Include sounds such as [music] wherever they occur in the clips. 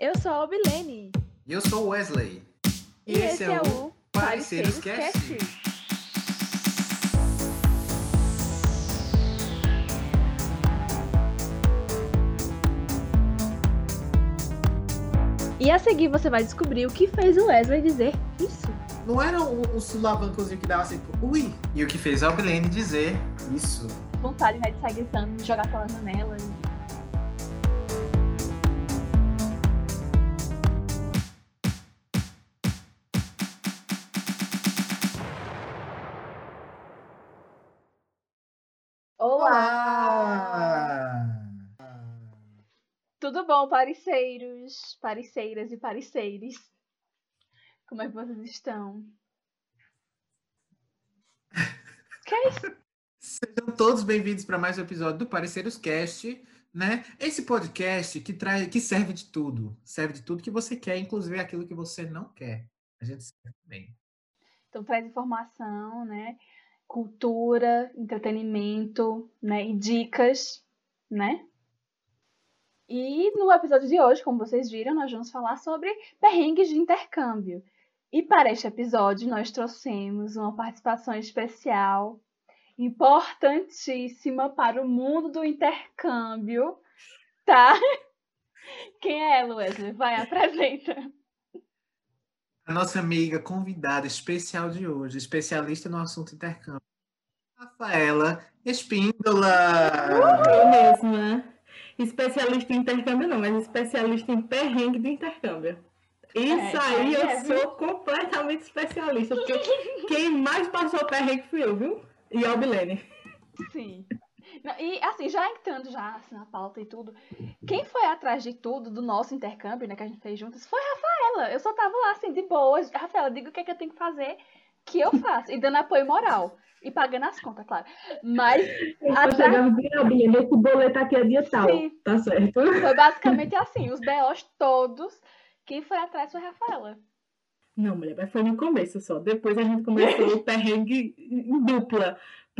Eu sou a Obilene. E eu sou o Wesley. E, esse, é, o Pareceres Cast. Cast. E a seguir você vai descobrir o que fez o Wesley dizer isso. Não era o, o sulavancozinho que dava assim, tipo, ui. E o que fez a Obilene dizer isso. Vontade né, de sair gritando, jogar pela janela. Olá! Tudo bom, parceiros, parceiras e parceiros? Como é que vocês estão? [laughs] Que é isso? Sejam todos bem-vindos para mais um episódio do Pareceros Cast, né? Esse podcast que traz, que serve de tudo, serve de tudo que você quer, inclusive aquilo que você não quer. A gente serve também. Então traz informação, né? Cultura, entretenimento, né? E dicas, né? E no episódio de hoje, como vocês viram, nós vamos falar sobre perrengues de intercâmbio. E para este episódio, nós trouxemos uma participação especial, importantíssima para o mundo do intercâmbio, tá? [laughs] Quem é Wesley? Vai, apresenta. A nossa amiga convidada especial de hoje, especialista no assunto intercâmbio, Rafaela Espíndola. Eu mesma. Especialista em intercâmbio não, mas especialista em perrengue de intercâmbio. Isso É, aí eu é, viu? sou completamente especialista, porque quem mais passou perrengue fui eu, viu? E a Albilene. Sim. Não, e assim, já entrando já assim, na pauta e tudo, quem foi atrás de tudo do nosso intercâmbio, né, que a gente fez juntas, foi a Rafaela. Eu só tava lá assim, de boas. Rafaela, diga o que é que eu tenho que fazer, que eu faço. E dando apoio moral. E pagando as contas, claro. Mas Eu Atrás- chegava bem, Albilene, esse boleto aqui é dia tal. Sim. Tá certo. foi basicamente assim, os BOs todos, quem foi atrás foi a Rafaela. Não, mulher, mas foi no começo só. Depois a gente começou o [laughs] perrengue em dupla.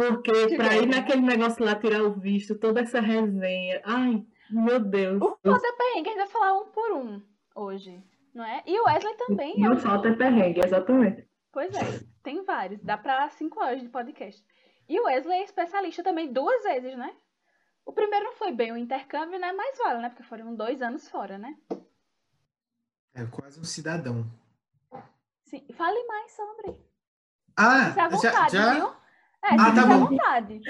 Porque Que pra ir naquele negócio lá tirar o visto, toda essa resenha. Ai, meu Deus. O foda perrengue, a gente vai falar um por um hoje, não é? E o Wesley também. é Não um- falta é perrengue, exatamente. Pois é, tem vários. Dá pra cinco horas de podcast. E o Wesley é especialista também duas vezes, né? O primeiro não foi bem o intercâmbio, né? Mas vale, né? Porque foram dois anos fora, né? É quase um cidadão. Sim. Fale mais sobre. Ah, Fique à já, vontade, já? viu? É, Ah, tá à bom. vontade.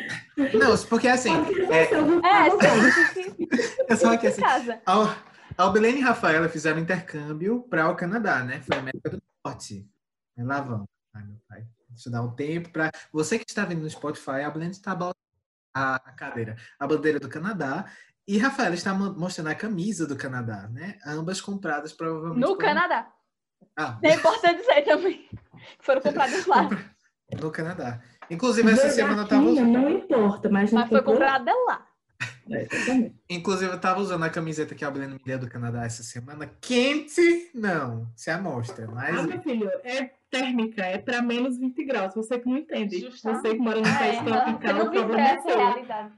Não, porque assim, é, É, sim, eu só que assim, casa. a a Albelene e Rafaela fizeram intercâmbio para o Canadá, né? Foi a América do Norte. Aí Lá vão. Ai, meu pai. Deixa eu dar um tempo para você que está vendo no Spotify, a Albelene está balançando a, a cadeira, a bandeira do Canadá. E Rafaela está mo- mostrando a camisa do Canadá, né? Ambas compradas provavelmente. No por- Canadá. Ah, É importante dizer também. Foram comprados lá. [laughs] no Canadá. Inclusive, essa semana eu tava usando. Não importa, mas Mas foi comprou- comprado lá. É. Inclusive, eu tava usando a camiseta que a Albelene me deu do Canadá essa semana. Quente, não. Se amostra. Mas Ah, meu filho, é térmica, é para menos 20 graus. Você que não entende. Justamente. Você que mora num país É, tropical, você o não problema é essa seu. realidade.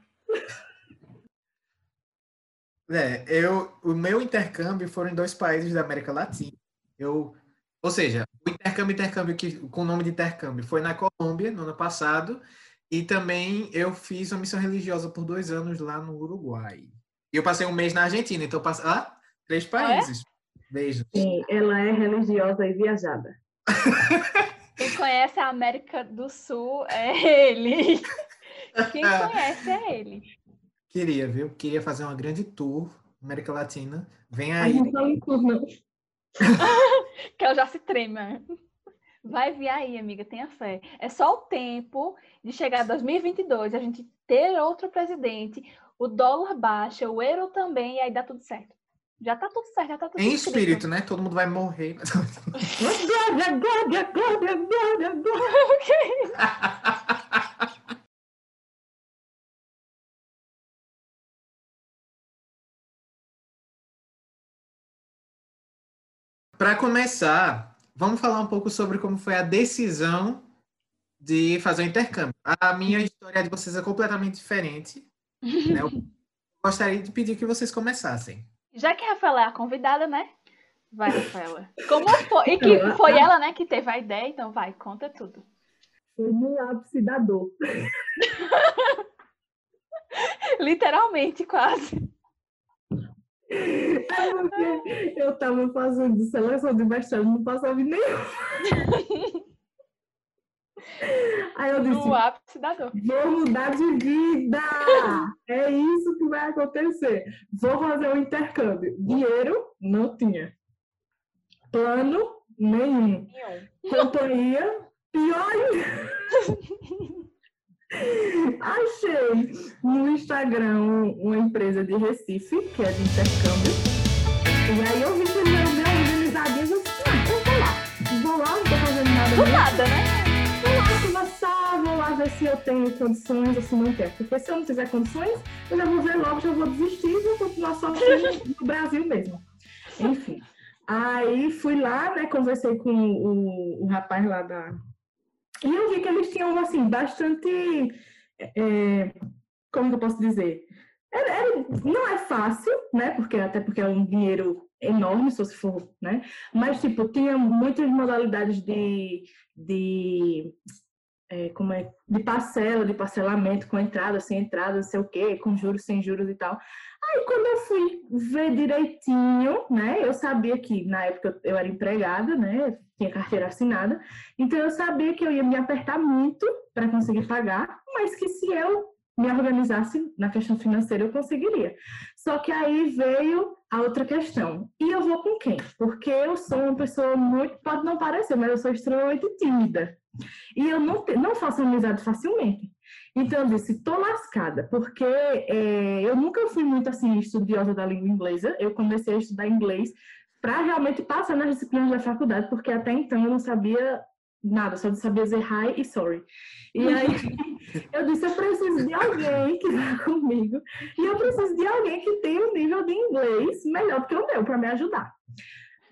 É, eu, o meu intercâmbio foram em dois países da América Latina. Eu, ou seja, o intercâmbio, intercâmbio que, com o nome de intercâmbio foi na Colômbia no ano passado e também eu fiz uma missão religiosa por dois anos lá no Uruguai. E eu passei um mês na Argentina, então passei ah, três países. Beijo. Sim, ela é religiosa e viajada. [laughs] Quem conhece a América do Sul é ele. Quem conhece é ele. Queria, viu? Queria fazer uma grande tour América Latina. Vem A aí. gente não inclui, não. Que ela já se trema. Vai vir aí, amiga, tenha fé. É só o tempo de chegar a 2022, a gente ter outro presidente, o dólar baixa, o euro também, e aí dá tudo certo. Já tá tudo certo, já tá tudo Em escrito. espírito, né? Todo mundo vai morrer. Glória, glória, glória, glória, glória. Para começar, vamos falar um pouco sobre como foi a decisão de fazer o intercâmbio. A minha história de vocês é completamente diferente. Né? Eu [laughs] gostaria de pedir que vocês começassem. Já que a Rafaela é a convidada, né? Vai, Rafaela. [laughs] Como foi? E que foi ela, né, que teve a ideia, então vai, conta tudo. Foi no ápice da dor. [laughs] Literalmente, quase. É [laughs] porque eu tava fazendo seleção de mestrado, não passava nenhum. [laughs] Aí eu disse, No ápice da dor. vou mudar de vida! É isso que vai acontecer. Vou fazer um intercâmbio. Dinheiro, não tinha. Plano, nenhum. Companhia, pior. [laughs] Achei no Instagram um- uma empresa de Recife, que é de intercâmbio. E aí eu vi que ele era bem organizadinho. Eu disse, ah, então vou lá. Vou lá, não tô fazendo nada. Do nada, né? Vou lá conversar, vou lá ver se eu tenho condições ou se não quero. Porque se eu não tiver condições, eu já vou ver logo, já vou desistir e vou continuar sofrendo no Brasil mesmo. Enfim. Aí fui lá, né? Conversei com o, o rapaz lá da. E eu vi que eles tinham, assim, bastante. é, como que eu posso dizer? Era- era- não é fácil, né? Porque, até porque é um dinheiro enorme, se você for, né? Mas, tipo, tinha muitas modalidades de, de é, como é, de parcela, de parcelamento, com entrada, sem entrada, não sei o quê, com juros, sem juros e tal. Aí, quando eu fui ver direitinho, né, eu sabia que, na época, eu era empregada, né, tinha carteira assinada, então eu sabia que eu ia me apertar muito para conseguir pagar, mas que se eu me organizasse na questão financeira, eu conseguiria. Só que aí veio a outra questão. E eu vou com quem? Porque eu sou uma pessoa muito, pode não parecer, mas eu sou extremamente tímida. E eu não, te- não faço amizade facilmente. Então eu disse, tô lascada, porque é, eu nunca fui muito assim estudiosa da língua inglesa. Eu comecei a estudar inglês para realmente passar nas disciplinas da faculdade, porque até então eu não sabia nada, só sabia dizer hi e sorry. E aí [laughs] eu disse, eu preciso de alguém que vá comigo e eu preciso de alguém que tenha um nível de inglês melhor do que o meu para me ajudar.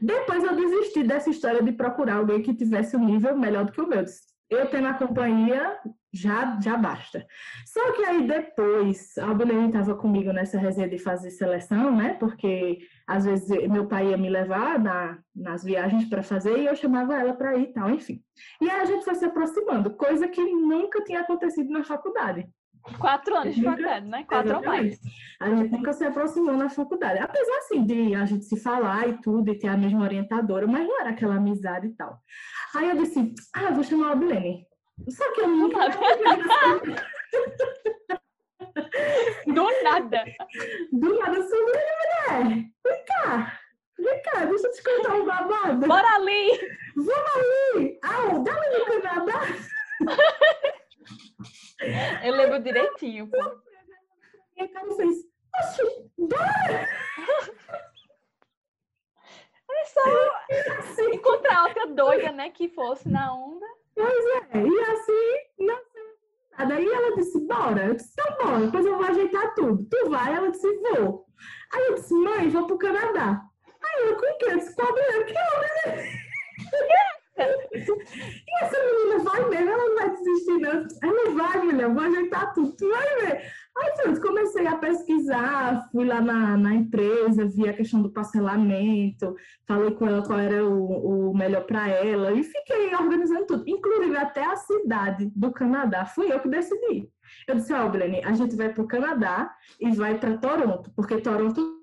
Depois eu desisti dessa história de procurar alguém que tivesse um nível melhor do que o meu. Eu tendo a companhia, já, já basta. Só que aí depois, a Belém estava comigo nessa resenha de fazer seleção, né? Porque às vezes meu pai ia me levar na, nas viagens para fazer e eu chamava ela para ir e tal, enfim. E aí a gente foi se aproximando, coisa que nunca tinha acontecido na faculdade. Quatro anos de faculdade, né? Quatro ou mais. A gente nunca se aproximou na faculdade. Apesar, assim, de a gente se falar e tudo, e ter a mesma orientadora, mas não era aquela amizade e tal. Aí eu disse, ah, vou chamar a Bilene. Só que eu nunca... [laughs] Do nada. Do nada, sou mulher. Vem cá. Vem cá, deixa eu te contar um babado. Bora ali! Vamos ali. Ah, dá ali no Canadá. [laughs] Eu lembro direitinho, pô. E a cara fez, oxi, bora. [laughs] É só encontrar outra doida, né? Que fosse na onda. Pois é, e assim, não sei nada. Aí ela disse, bora. Eu disse, então bora, depois eu vou ajeitar tudo. Tu vai? Ela disse, vou. Aí eu disse, mãe, vou pro Canadá. Aí eu, com quem? Eu disse, com a mulher, que homem E essa menina vai mesmo, ela não vai desistir, não. Ela vai, mulher, vou ajeitar tudo, tu vai ver. Aí pronto, comecei a pesquisar, fui lá na, na empresa, vi a questão do parcelamento, falei com ela qual era o, o melhor para ela e fiquei organizando tudo, inclusive até a cidade do Canadá. Fui eu que decidi. Eu disse, ó, Brene, a gente vai para o Canadá e vai para Toronto, porque Toronto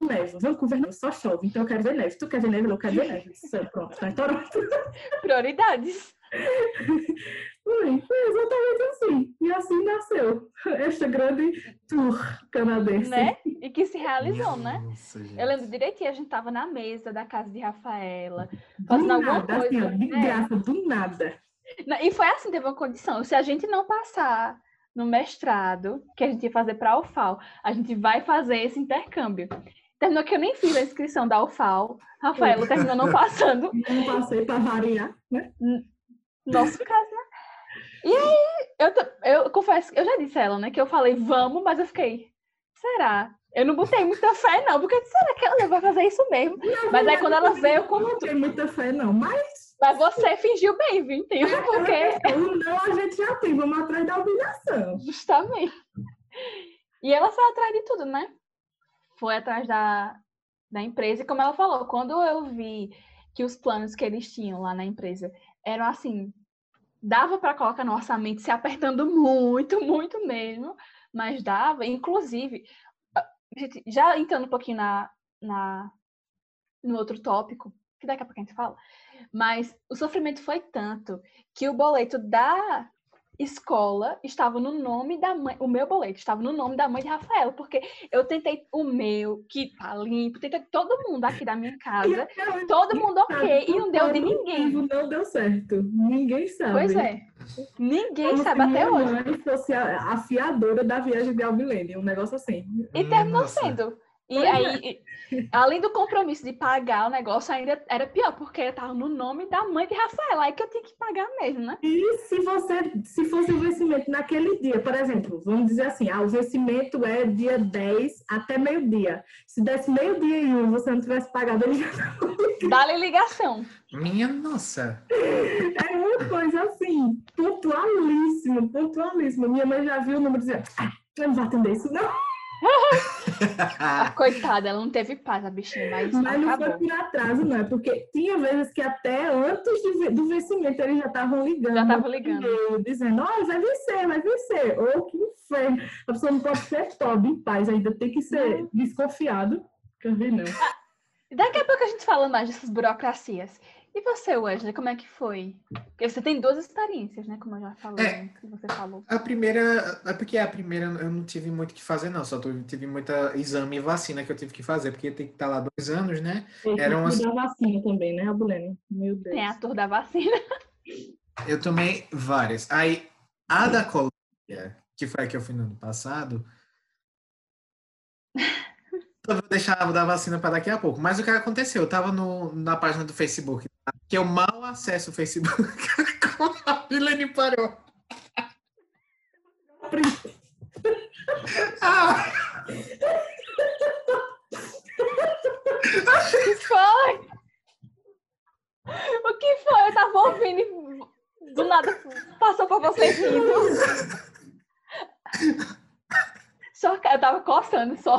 neve. Vancouver não, só chove, então eu quero ver neve. Tu quer ver neve? Eu quero ver neve. Disse, Pronto, tá em Toronto. [laughs] Prioridades. [laughs] Foi, foi exatamente assim. E assim nasceu esta grande tour canadense. Né? E que se realizou, né? Nossa. Eu lembro direitinho, a gente tava na mesa da casa de Rafaela, Do fazendo alguma nada, assim, coisa. ó, de né? graça, do nada. E foi assim, teve uma condição. Se a gente não passar no mestrado, que a gente ia fazer para a UFAL, a gente vai fazer esse intercâmbio. Terminou que eu nem fiz a inscrição da UFAL. Rafaela terminou não passando. [laughs] Não passei para variar, né? Nosso caso, né? E aí, eu, eu confesso, eu já disse a ela, né, que eu falei vamos, mas eu fiquei, será? Eu não botei muita fé, não, porque será que ela vai fazer isso mesmo? Mas aí quando ela veio, Eu com não tenho muita fé, não. Mas Mas você fingiu bem, viu? Entende? Porque o não a gente já tem. Vamos atrás da humilhação. Justamente. E ela foi atrás de tudo, né? Foi atrás da, da empresa. E como ela falou, quando eu vi que os planos que eles tinham lá na empresa eram assim, dava para colocar no orçamento se apertando muito, [laughs] muito mesmo, mas dava, inclusive, já entrando um pouquinho na, na no outro tópico, que daqui a pouco a gente fala, mas o sofrimento foi tanto que o boleto da escola estava no nome da mãe, o meu boleto estava no nome da mãe de Rafael, porque eu tentei o meu, que tá limpo, tentei todo mundo aqui da minha casa, [laughs] todo mundo ok, e não deu de ninguém. Não deu certo, ninguém sabe. Pois é, ninguém Como sabe se até minha hoje. mãe fosse a, a fiadora da viagem de Alvilene, um negócio assim. E terminou Nossa. sendo. E é. aí, e- além do compromisso de pagar o negócio, ainda era pior, porque estava no nome da mãe de Rafael, aí que eu tinha que pagar mesmo, né? E se você, se fosse o vencimento naquele dia, por exemplo, vamos dizer assim, ah, o vencimento é dia 10 até meio-dia. Se desse meio-dia e um, você não tivesse pagado, ele já Dá-lhe ligação. Minha nossa. É uma coisa assim, pontualíssima, pontualíssima. Minha mãe já viu o número e dizia, ah, eu não vou atender isso, não. A coitada, ela não teve paz, a bichinha, mas, Mas não foi por atraso, não. É porque tinha vezes que até antes de do vencimento eles já estavam ligando. Já estavam ligando. e-mail, Dizendo, ó, vai vencer, vai vencer. Ô, que inferno. A pessoa não pode ser pobre em paz, ainda tem que ser desconfiado. Quer ver, não. Daqui a pouco a gente fala mais dessas burocracias. E você, Wesley, como é que foi? Porque você tem duas experiências, né? Como eu já falei, É. que você falou. A primeira, é porque a primeira eu não tive muito o que fazer, não. Só tive, tive muita exame e vacina que eu tive que fazer, porque tem que estar lá dois anos, né? Tem Era que da vacina também, né, Abulene? Meu Deus. Tem a tour da vacina. Eu tomei várias. Aí, a da Colômbia, que foi a que eu fui no ano passado, eu vou deixar a da vacina para daqui a pouco. Mas o que aconteceu? Eu tava no, na página do Facebook, que eu mal acesso o Facebook. [laughs] Como a Milene parou. Ah, O que foi? O que foi? Eu tava ouvindo e do nada passou pra você rindo. [laughs] Só que eu tava coçando só.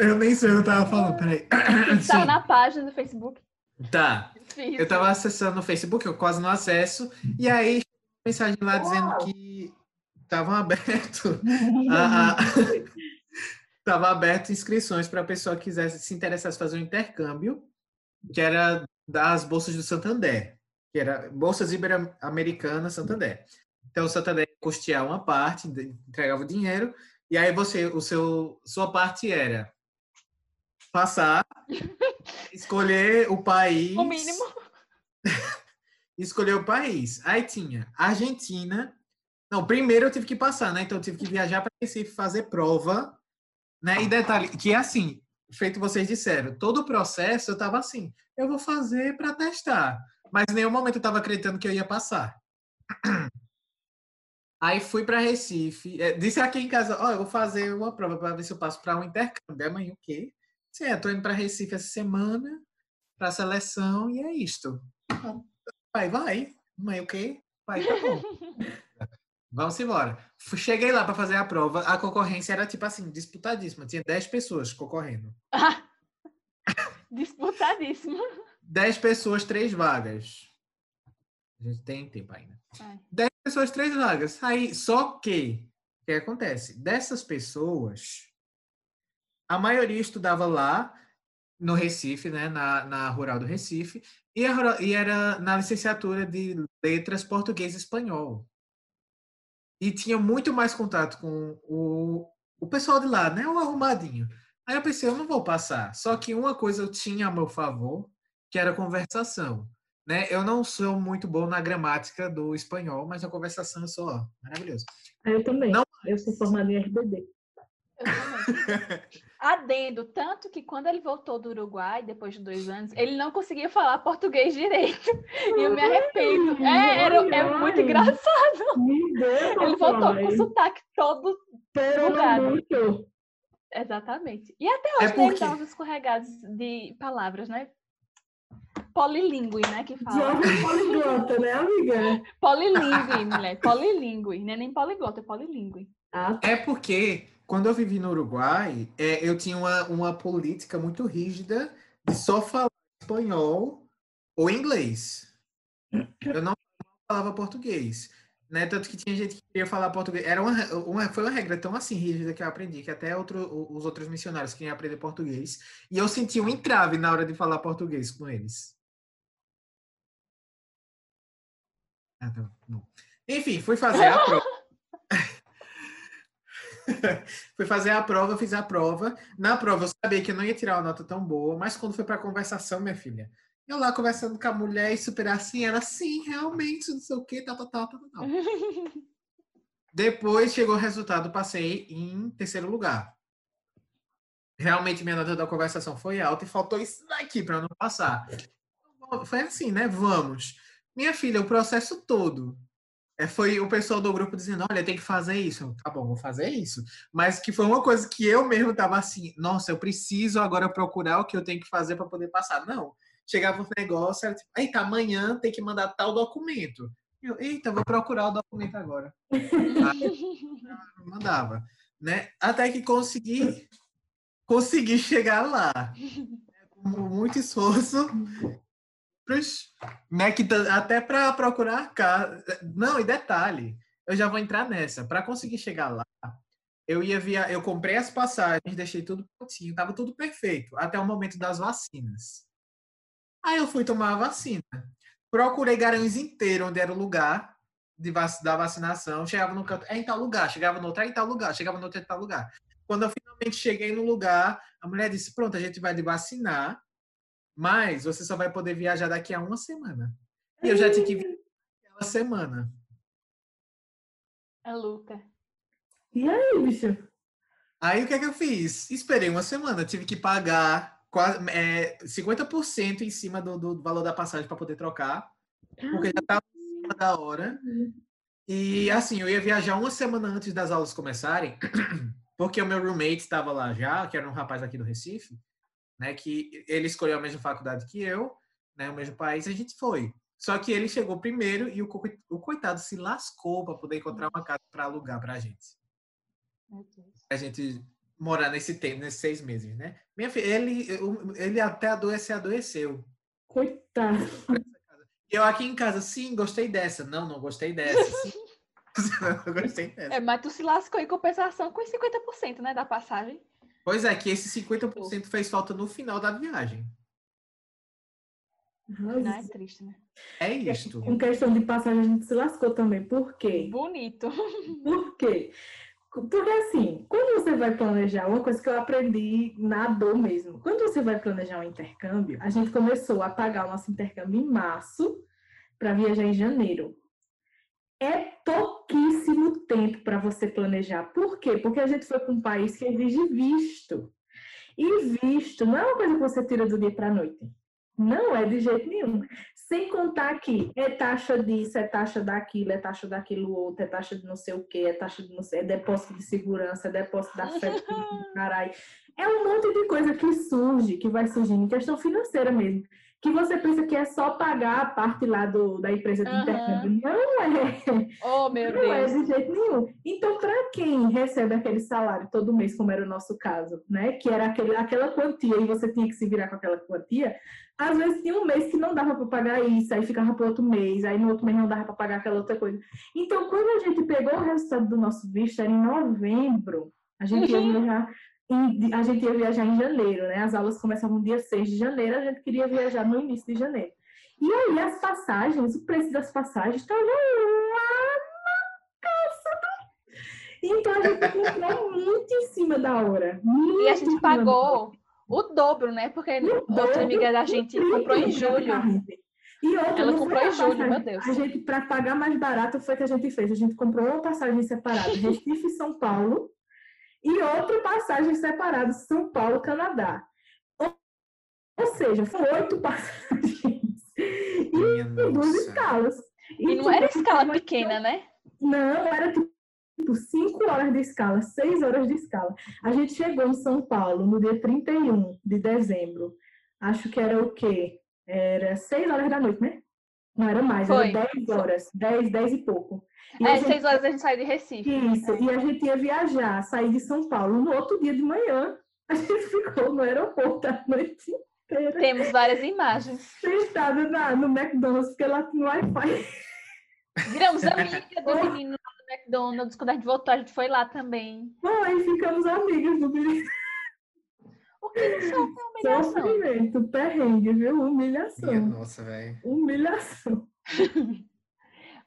eu nem sei o que eu tava falando, peraí. Tava Sim, na página do Facebook. tá. Fiz. Eu tava acessando o Facebook, eu quase não acesso, e aí mensagem lá dizendo que estavam aberto a, a- [laughs] tava aberto inscrições para a pessoa que quisesse se interessasse fazer um intercâmbio, que era das bolsas do Santander, que era bolsas ibero-americanas Santander. Então o Santander custear uma parte, entregava o dinheiro, e aí você, o seu, sua parte era passar, [laughs] escolher o país, O mínimo. [laughs] escolher o país. Aí tinha Argentina. Não, primeiro eu tive que passar, né? Então eu tive que viajar para Recife fazer prova, né? E detalhe, que é assim, feito vocês disseram, todo o processo eu tava assim, eu vou fazer para testar, mas em nenhum momento eu tava acreditando que eu ia passar. Aí fui para Recife, é, disse aqui em casa, ó, eu vou fazer uma prova para ver se eu passo para um intercâmbio. Amanhã o quê? Sim, eu tô indo para Recife essa semana para a seleção e é isto. Vai, vai. Mãe, o quê? Vai, tá bom. [laughs] Vamos embora. Cheguei lá para fazer a prova. A concorrência era tipo assim, disputadíssima. Tinha 10 pessoas concorrendo. [laughs] Disputadíssimo. 10 pessoas, 3 vagas. A gente tem tempo ainda. É. 10 pessoas, 3 vagas. Aí, só que, o que acontece? Dessas pessoas, a maioria estudava lá no Recife, né, na, na Rural do Recife, e, a e era na licenciatura de Letras Português e Espanhol. E tinha muito mais contato com o, o pessoal de lá, né, o arrumadinho. Aí eu pensei, eu não vou passar. Só que uma coisa eu tinha a meu favor, que era a conversação. Né? Eu não sou muito bom na gramática do espanhol, mas a conversação eu sou ó, maravilhoso. Eu também. Não. Eu sou formada em RBD. Eu também. Adendo, tanto que quando ele voltou do Uruguai, depois de dois anos, ele não conseguia falar português direito. E eu me arrependo. É, era, é muito engraçado. Me deu, Ele voltou com o sotaque todo. Bugado. Exatamente. E até É hoje tem porque- uns escorregados de palavras, né? Polilingue, né? Que fala. Jovem poliglota, né, amiga? Polilingue, [laughs] mulher. Polilingue. Não é nem poliglota, é polilingue. Ah, É porque quando eu vivi no Uruguai, é, eu tinha uma, uma política muito rígida de só falar espanhol ou inglês. Eu não falava português. Né? Tanto que tinha gente que queria falar português. Era uma, uma, foi uma regra tão assim rígida que eu aprendi, que até outro, os outros missionários queriam aprender português. E eu sentia um entrave na hora de falar português com eles. Ah, tá bom. Enfim, fui fazer a prova. [laughs] fui fazer a prova, fiz a prova. Na prova eu sabia que eu não ia tirar uma nota tão boa, mas quando foi para conversação, minha filha, eu lá conversando com a mulher e super assim, ela assim, realmente, não sei o que, tal, tal, tal, tal, tal. [laughs] Depois chegou o resultado, passei em terceiro lugar. Realmente minha nota da conversação foi alta e faltou isso daqui para não passar. Foi assim, né? Vamos. Minha filha, o processo todo é, foi o pessoal do grupo dizendo, olha, tem que fazer isso. Tá bom, vou fazer isso. Mas que foi uma coisa que eu mesmo tava assim, nossa, eu preciso agora procurar o que eu tenho que fazer para poder passar. Não. Chegava o negócio, era tipo, eita, amanhã tem que mandar tal documento. Eu, eita, vou procurar o documento agora. Aí, mandava, né? Até que consegui consegui chegar lá. Com muito esforço, né, até para procurar casa. Não, e detalhe, eu já vou entrar nessa. Para conseguir chegar lá, eu ia via, eu comprei as passagens, deixei tudo prontinho, tava tudo perfeito, até o momento das vacinas. Aí eu fui tomar a vacina. Procurei Garanhuns inteiro, onde era o lugar de vac, da vacinação. Chegava no canto, é em tal lugar. Chegava no outro, é em tal lugar. Chegava no outro, é em tal lugar. Quando eu finalmente cheguei no lugar, a mulher disse: Pronto, a gente vai de vacinar mas você só vai poder viajar daqui a uma semana. E eu já tinha que vir aquela semana. É Luca. E aí, bicho? Aí o que é que eu fiz? Esperei uma semana, tive que pagar quase, é, 50% em cima do, do, valor da passagem para poder trocar, porque já estava em cima da hora. E assim, eu ia viajar uma semana antes das aulas começarem, [clears throat] porque o meu roommate estava lá já, que era um rapaz aqui do Recife né? Que ele escolheu a mesma faculdade que eu, né? O mesmo país, a gente foi. Só que ele chegou primeiro e o, o coitado se lascou para poder encontrar uma casa para alugar para a gente. A gente morar nesse tempo, nesses seis meses, né? Minha filha, ele, ele até adoecer, adoeceu. Coitado. Eu aqui em casa, sim, gostei dessa. Não, não gostei dessa. [laughs] Sim. [laughs] não gostei dessa. É, mas tu se lascou em compensação com os 50%, né, da passagem. Pois é, que esse 50% fez falta no final da viagem. Não é triste, né? É isto. Com questão de passagem, a gente se lascou também. Por quê? Bonito. [laughs] Por quê? Porque assim, quando você vai planejar, uma coisa que eu aprendi na dor mesmo, quando você vai planejar um intercâmbio, a gente começou a pagar o nosso intercâmbio em março para viajar em janeiro é pouquíssimo tempo para você planejar. Por quê? Porque a gente foi para um país que exige visto. E visto não é uma coisa que você tira do dia para a noite. Não é de jeito nenhum. Sem contar que é taxa disso, é taxa daquilo, é taxa daquilo outro, é taxa de não sei o quê, é taxa de não sei, é depósito de segurança, é depósito da festa, caralho. É um monte de coisa que surge, que vai surgindo em questão financeira mesmo que você pensa que é só pagar a parte lá do, da empresa de uhum. intercâmbio. Não é. Oh, meu não Deus. é de jeito nenhum. Então, para quem recebe aquele salário todo mês, como era o nosso caso, né? Que era aquele, aquela quantia e você tinha que se virar com aquela quantia, às vezes tinha um mês que não dava para pagar isso, aí ficava para outro mês, aí no outro mês não dava para pagar aquela outra coisa. Então, quando a gente pegou o resultado do nosso visto, era em novembro, a gente ia viajar em, a gente ia viajar em janeiro, né? As aulas começavam no dia 6 de janeiro, a gente queria viajar no início de janeiro. E aí as passagens, o preço das passagens estava lá na calça Então a gente comprou muito em cima da hora. e a gente pagou o dobro, né? Porque o outra amiga da gente comprou em julho. E outra, ela comprou em julho, meu Deus. A gente, para pagar mais barato, foi o que a gente fez. A gente comprou uma passagem separada, Recife e São Paulo, e outra passagem separada, São Paulo, Canadá. Ou, seja, foram oito [laughs] passagens e duas escalas. E, e não era escala pequena, né? Não, era tipo cinco horas de escala, seis horas de escala. A gente chegou em São Paulo no dia 31 de dezembro. Acho que era o quê? Era seis horas da noite, né? Não era mais, Foi. era 10 horas, 10, 10 e pouco. E É, gente- seis horas a gente saiu de Recife. Isso, e a gente ia viajar, sair de São Paulo. No outro dia de manhã, [laughs] a gente ficou no aeroporto a noite inteira, Temos várias imagens. sentada na, no McDonald's, porque lá tinha Wi-Fi. Viramos [laughs] amiga do menino lá do McDonald's. Quando a gente voltou, a gente foi lá também. Aí ficamos amigas do menino. O que não sofre uma humilhação? Sofrimento, perrengue, viu? Minha Humilhação. nossa, velho. Humilhação. [laughs]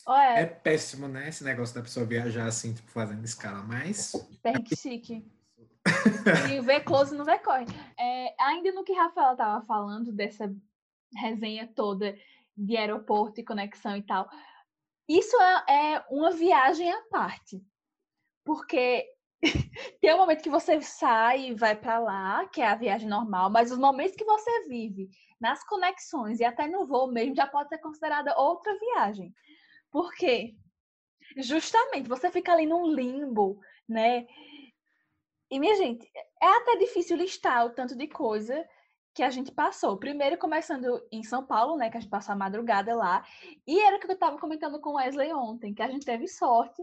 Olha, É péssimo, né? Esse negócio da pessoa viajar assim, tipo, fazendo escala, mas. perrengue [laughs] chique. E vê close não corre. É, ainda no que Rafaela tava falando dessa resenha toda de aeroporto e conexão e tal, isso é, é uma viagem à parte. Porque [laughs] tem um momento que você sai e vai pra lá, que é a viagem normal, mas os momentos que você vive nas conexões e até no voo mesmo já pode ser considerada outra viagem. Por quê? Justamente, você fica ali num limbo, né? E, minha gente, é até difícil listar o tanto de coisa que a gente passou. Primeiro, começando em São Paulo, né? Que a gente passou a madrugada lá. E era o que eu estava comentando com o Wesley ontem, que a gente teve sorte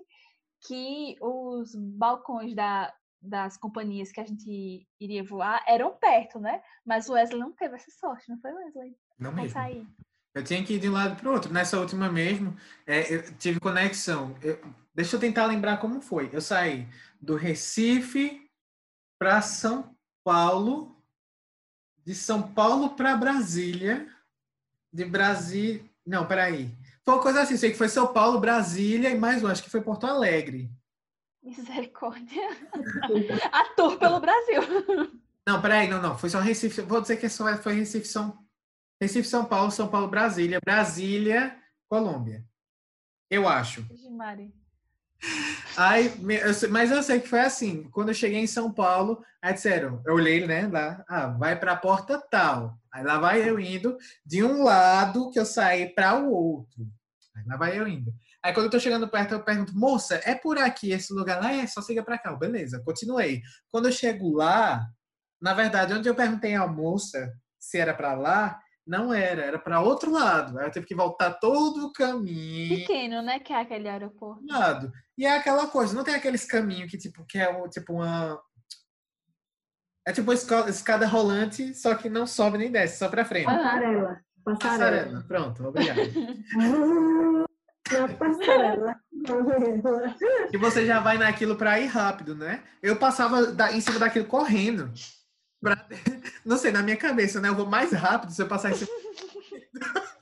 que os balcões da, das companhias que a gente iria voar eram perto, né? Mas o Wesley não teve essa sorte, não foi, Wesley? Não mesmo. sair. Eu tinha que ir de um lado para o outro. Nessa última mesmo, é, eu tive conexão. Eu- deixa eu tentar lembrar como foi. Eu saí do Recife para São Paulo, de São Paulo para Brasília, de Brasília. Não, peraí. Foi coisa assim, sei que foi São Paulo, Brasília e mais um, acho que foi Porto Alegre. Misericórdia. [laughs] a tour pelo Brasil. Não, peraí, não, não. Foi só Recife. Vou dizer que só foi Recife, São, Recife, São Paulo, São Paulo, Brasília, Brasília, Colômbia. Eu acho. Vixe, Mari. Aí, mas eu sei que foi assim. Quando eu cheguei em São Paulo, aí disseram, eu olhei, né, lá, ah, vai para a porta tal. Aí lá vai eu indo de um lado que eu saí para o outro. Lá vai eu indo. Aí quando eu tô chegando perto, eu pergunto, moça, é por aqui esse lugar lá? É, só siga para cá. Beleza, continuei. Quando eu chego lá, na verdade, onde eu perguntei à moça se era para lá, não era, era para outro lado. Aí eu tive que voltar todo o caminho Pequeno, né? Que é aquele aeroporto. lado. E é aquela coisa, não tem aqueles caminhos que tipo que é o- tipo uma é tipo uma escada rolante, só que não sobe nem desce, só pra frente. Passarela. Passarela. Passarela. Pronto, obrigado. [laughs] Na passarela. E você já vai naquilo pra ir rápido, né? Eu passava da- em cima daquilo correndo. Pra- [laughs] não sei, na minha cabeça, né? Eu vou mais rápido se eu passar em cima. [laughs]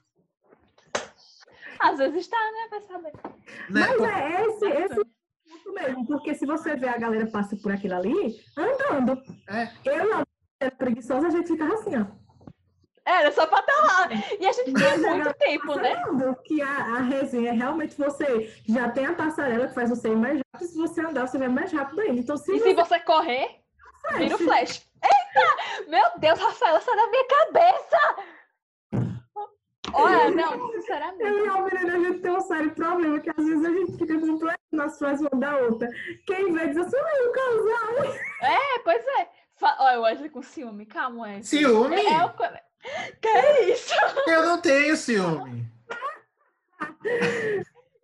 Às vezes está, né? Vai saber. Né? Mas Pô, é esse, esse ponto mesmo, porque se você vê a galera passa por aquilo ali, andando. É. Eu era preguiçosa, a gente ficava assim, ó. Era só pra estar lá. E a gente tinha muito tempo, né? Que a, a resenha é realmente você já tem a passarela que faz você ir mais rápido, se você andar, você vai mais rápido ainda. Então, se E você se você correr, vira o flash. Eita! Meu Deus, Rafaela, sai da minha cabeça! Olha, não, sinceramente. Eu e a menina, a gente tem um sério problema, que às vezes a gente fica completamente nas frases uma da outra. Quem vê diz assim, o casal. É, pois é. Fa- Olha, o Wesley com ciúme. Calma, Wesley. Ciúme? É, é o... [laughs] Que é isso? Eu não tenho ciúme.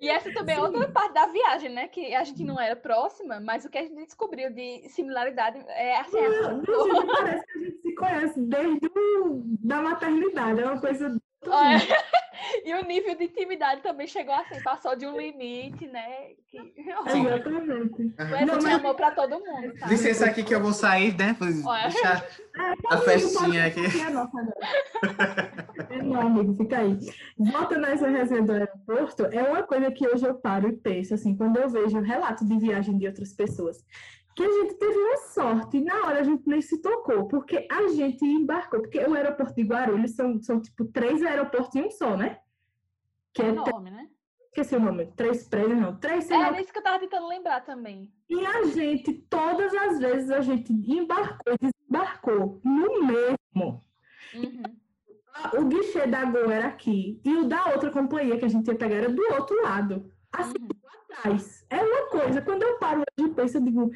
E essa também é outra parte da viagem, né? Que a gente não era próxima, mas o que a gente descobriu de similaridade é assim. Não, essa- gente, parece que a gente se conhece desde o, da maternidade. É uma coisa. [laughs] Olha, E o nível de intimidade também chegou assim, passou de um limite, né? Que... Exatamente. Wesley Não, mas- amor pra todo mundo, tá? Licença aqui que eu vou sair, né? Vou Olha. deixar [laughs] a festinha aqui. [laughs] É nossa. É não, amigo, fica aí. Volta nessa resenha do aeroporto, é uma coisa que hoje eu paro e penso, assim, quando eu vejo relato de viagem de outras pessoas, que a gente teve uma sorte, e na hora a gente nem se tocou, porque a gente embarcou, porque o aeroporto de Guarulhos são, são tipo três aeroportos em um só, né? Que é, Enorme, né? esqueci o nome, três prédios, não, três, sei lá, Era isso que eu tava tentando lembrar também. e a gente, todas as vezes, a gente embarcou e desembarcou no mesmo. Uhum. O guichê da Gol era aqui e o da outra companhia que a gente ia pegar era do outro lado, assim, uhum. atrás. É uma coisa, quando eu paro hoje e penso, eu digo,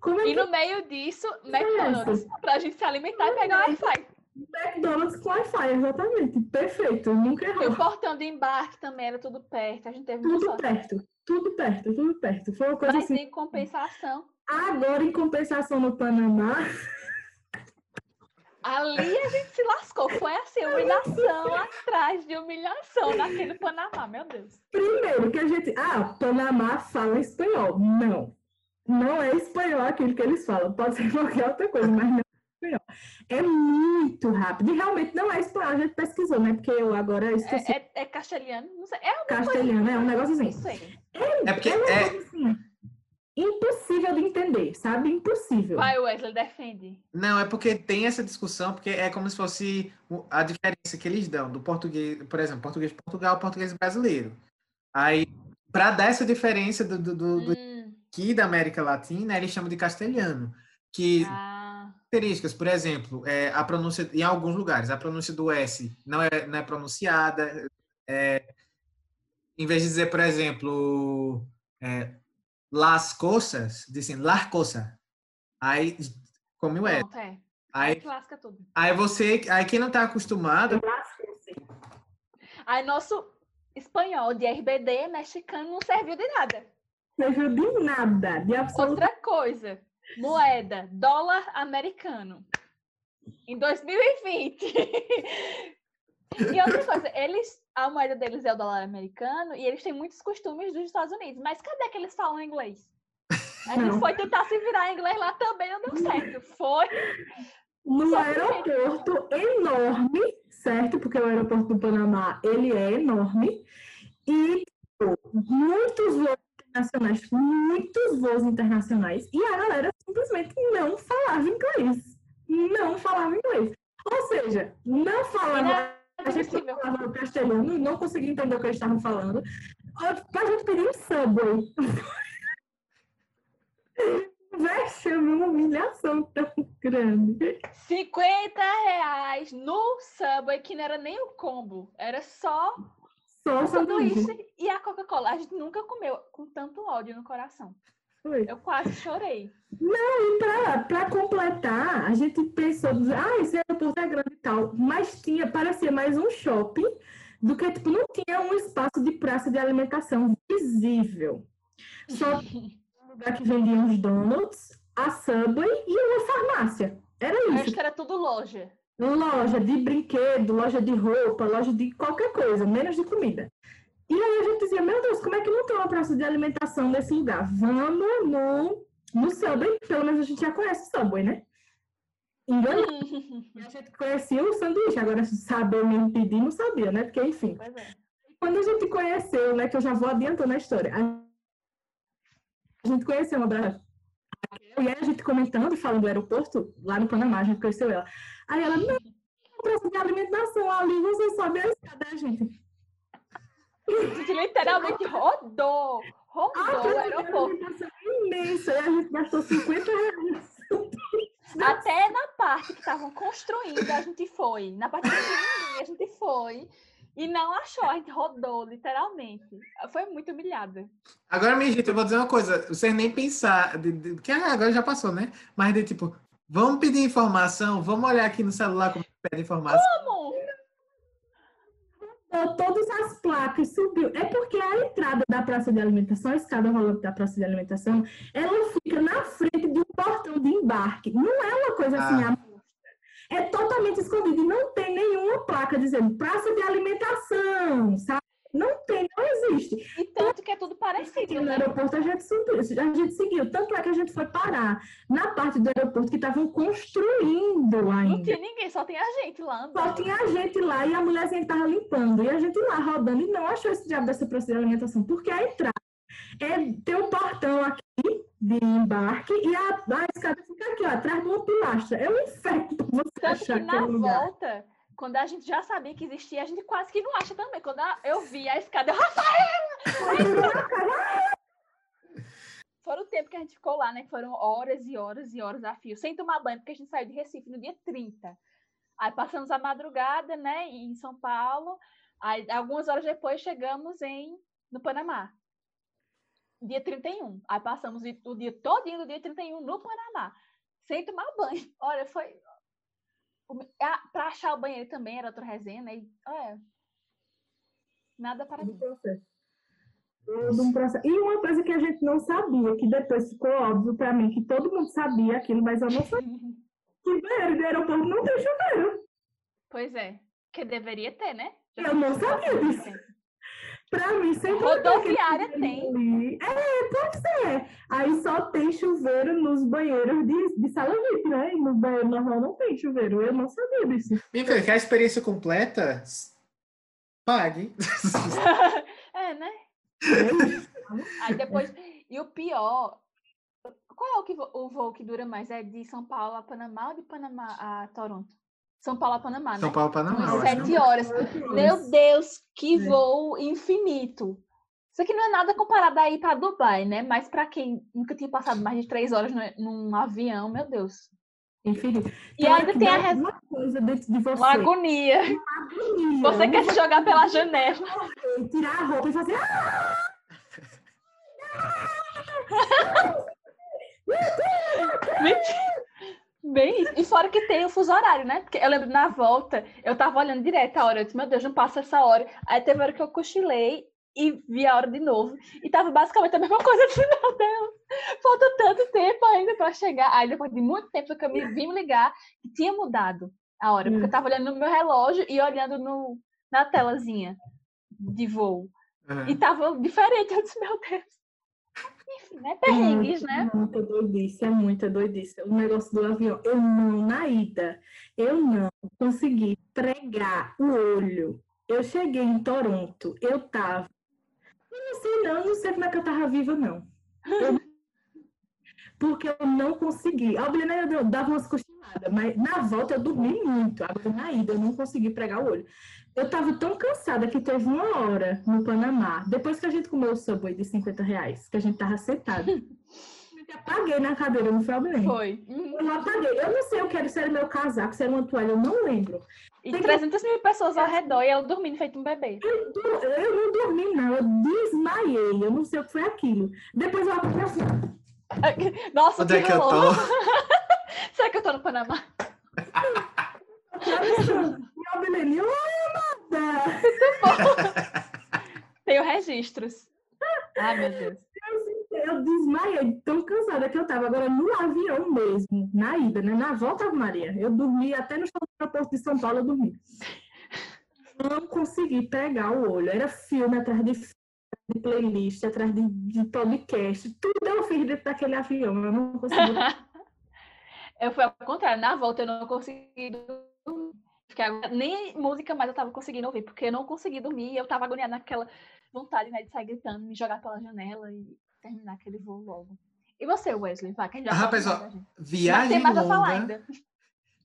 como é E que no meio disso, McDonald's, pra gente se alimentar e pegar o Wi-Fi. McDonald's com Wi-Fi, exatamente. Perfeito, nunca E o errou. portão de embarque também era tudo perto. A gente teve Tudo sorte. perto, tudo perto, tudo perto. Foi uma coisa Mas assim. em compensação, Agora, em compensação no Panamá, ali a gente se lascou. Foi assim, humilhação atrás de humilhação naquele Panamá, meu Deus. primeiro que a gente. Ah, Panamá fala espanhol. Não. Não é espanhol aquilo que eles falam. Pode ser qualquer outra coisa, mas não é espanhol. É muito rápido. E realmente não é espanhol. A gente pesquisou, né? Porque eu agora esqueci. É, é, é castelhano? Não sei. É Castelhano, é um negócio assim. Isso aí. É porque É uma é, coisa assim, impossível de entender, sabe? Impossível. Vai, Wesley, defende. Não, é porque tem essa discussão, porque é como se fosse a diferença que eles dão do português, por exemplo, português de Portugal, português brasileiro. Aí, para dar essa diferença do, do, do- do Hum, aqui da América Latina, eles chamam de castelhano, que ah, características, por exemplo, é, a pronúncia, em alguns lugares, a pronúncia do S não é, não é pronunciada, é, em vez de dizer, por exemplo, é, las cosas, dizem las cosas, aí come o S. pronto, é. Aí, Que lasca tudo. aí você, aí quem não está acostumado, Aí nosso espanhol de RBD mexicano não serviu de nada. Serviu de nada, de absolutamente Outra coisa, moeda, dólar americano. Em 2020. [laughs] e outra coisa, eles, a moeda deles é o dólar americano e eles têm muitos costumes dos Estados Unidos. Mas cadê que eles falam inglês? A gente Não. foi tentar se virar em inglês lá também, não deu certo. Foi. no aeroporto enorme, certo? Porque o aeroporto do Panamá, ele é enorme. E tipo, muitos voos internacionais, muitos voos internacionais. E a galera simplesmente não falava inglês. Não falava inglês. Ou seja, não falava A gente não falava castelhano, não conseguia entender o que eles estavam falando. Pra gente pedir um subway. [laughs] Vexame, uma humilhação tão grande. 50 reais no Subway, que não era nem o combo, era só Só o sanduíche. sanduíche e a Coca-Cola. A gente nunca comeu com tanto ódio no coração. Foi. Eu quase chorei. E pra, pra completar, a gente pensou, ah, esse aeroporto é grande e tal, mas tinha, parecia mais um shopping do que, tipo, não tinha um espaço de praça de alimentação visível. Só [laughs] um lugar que vendia uns donuts, a Subway e uma farmácia. Era Eu isso. acho que era tudo loja. Loja de brinquedo, loja de roupa, loja de qualquer coisa, menos de comida. E aí a gente dizia, meu Deus, como é que não tem uma praça de alimentação nesse lugar? Vamos no, no Subway, pelo menos a gente já conhece o Subway, né? Enganou. E a gente conhecia o sanduíche, agora saber mesmo pedir, não sabia, né? Porque, enfim, é. quando a gente conheceu, né, que eu já vou adiantando a história, a gente conheceu uma da e aí a gente comentando, falando do aeroporto, lá no Panamá, a gente conheceu ela. Aí ela, não, praça de alimentação ali, você sobe a escada, a gente. A gente literalmente rodou. A [laughs] Rodou o aeroporto. alimentação é imensa, e a gente gastou 50 reais. [laughs] Até na parte que estavam construindo, a gente foi. Na parte pequenininha, a gente foi. E não achou, a gente rodou, literalmente. Foi muito humilhada. Agora, minha gente, eu vou dizer uma coisa. Vocês nem pensar, de, de- que agora já passou, né? Mas de tipo, vamos pedir informação, vamos olhar aqui no celular como pede informação. Como? Todas as placas subiu. É porque a entrada da praça de alimentação, a escada rolante da praça de alimentação, ela fica na frente de um portão de embarque. Não é uma coisa assim, Ah. mostra. é totalmente escondido e não tem nenhuma placa dizendo praça de alimentação, sabe? Não tem, não existe. E tanto que é tudo parecido, no né? aeroporto a gente, subiu, a gente seguiu. Tanto é que a gente foi parar na parte do aeroporto que estavam construindo Não ainda. tinha ninguém, só tem a gente lá Só andando. tinha a gente lá e a mulherzinha estava limpando. E a gente lá rodando e não achou esse diabo dessa praça de alimentação. Porque a entrada é, tem um portão aqui de embarque e a, a escada fica aqui, ó, atrás de uma pilastra. É um inferno você Tanto que achar na aquele lugar. Quando a gente já sabia que existia, a gente quase que não acha também. Quando eu vi a escada, eu, Rafaela! Fora o tempo que a gente ficou lá, né? Foram horas e horas e horas a fio, sem tomar banho, porque a gente saiu de Recife no dia 30. Aí passamos a madrugada, né, em São Paulo. Aí, algumas horas depois, chegamos em, no Panamá. Dia 31. Aí passamos o- dia todinho do dia 31 no Panamá, sem tomar banho. Olha, foi Ah, pra achar o banheiro também era outra resenha, né? E, olha, nada para mim. Todo um processo. E uma coisa que a gente não sabia, que depois ficou óbvio para mim, que todo mundo sabia aquilo, mas eu não sabia. [laughs] que banheiro do aeroporto não tem chuveiro. Pois é, que deveria ter, né? Já eu não sabia disso. Pra mim, sempre Rodoviária tem. Ali. É, pode ser. Aí só tem chuveiro nos banheiros de, de sala VIP, né? E no banheiro normal não tem chuveiro. Eu não sabia disso. Minha filha, quer a experiência completa? Pague. [laughs] é, né? Aí depois. E o pior. Qual é o, que, o voo que dura mais? É de São Paulo a Panamá ou de Panamá a Toronto? São Paulo a Panamá, né? São Paulo a Panamá. São sete horas. Meu Deus, que é. voo infinito. Isso aqui não é nada comparado aí para Dubai, né? Mas para quem nunca tinha passado mais de três horas num avião, meu Deus. Infinito. E ainda tem a res... uma coisa dentro de você. Uma agonia. Uma agonia. Você quer se jogar pela janela. Tirar a roupa e fazer. [laughs] Bem, e fora que tem o fuso horário, né? Porque eu lembro na volta, eu tava olhando direto a hora, eu disse, meu Deus, não passa essa hora. Aí teve hora que eu cochilei e vi a hora de novo. E tava basicamente a mesma [laughs] coisa no final dela. Falta tanto tempo ainda para chegar. Aí depois de muito tempo que eu me vim ligar que tinha mudado a hora. Porque eu tava olhando no meu relógio e olhando no, na telazinha de voo. Uhum. E tava diferente. Eu disse, meu Deus. Né? Perrengues, né? Muita doidice, é muita doidice. O negócio do avião, eu não, na ida, eu não consegui pregar o olho. Eu cheguei em Toronto, eu tava. Eu não sei, não, não sei como é que eu tava viva, não. Eu, porque eu não consegui. A Obelina eu dava umas cochiladas, mas na volta eu dormi muito. Agora na ida eu não consegui pregar o olho. Eu tava tão cansada que teve uma hora no Panamá, depois que a gente comeu o Subway de 50 reais, que a gente tava sentado. [laughs] Eu apaguei na cadeira, não foi, Albilene? Foi. Eu apaguei. Eu não sei o que era, se era meu casaco, se era uma toalha, eu não lembro. E Tem 300 que... mil pessoas ao redor e eu dormindo feito um bebê. Eu, eu não dormi, não. Eu desmaiei. Eu não sei o que foi aquilo. Depois eu acordei assim. [laughs] Nossa, Onde é que eu tô? [laughs] Será que eu tô no Panamá? E a Belene, amada! [laughs] Tenho registros. Ai, meu Deus. Eu, eu desmaiei, tão cansada que eu tava. Agora, no avião mesmo, na ida, né? Na volta, Maria, eu dormi até no aeroporto de São Paulo, eu dormi. Não consegui pegar o olho. Era filme atrás de filme de playlist, atrás de, de podcast, tudo eu fiz dentro daquele avião, eu não consegui. [laughs] eu fui ao contrário, na volta eu não consegui dormir. Nem música mais eu tava conseguindo ouvir, porque eu não consegui dormir e eu tava agoniada naquela vontade né, de sair gritando, me jogar pela janela e terminar aquele voo logo. E você, Wesley? Vai, quem já ah, pessoal, viagem longa.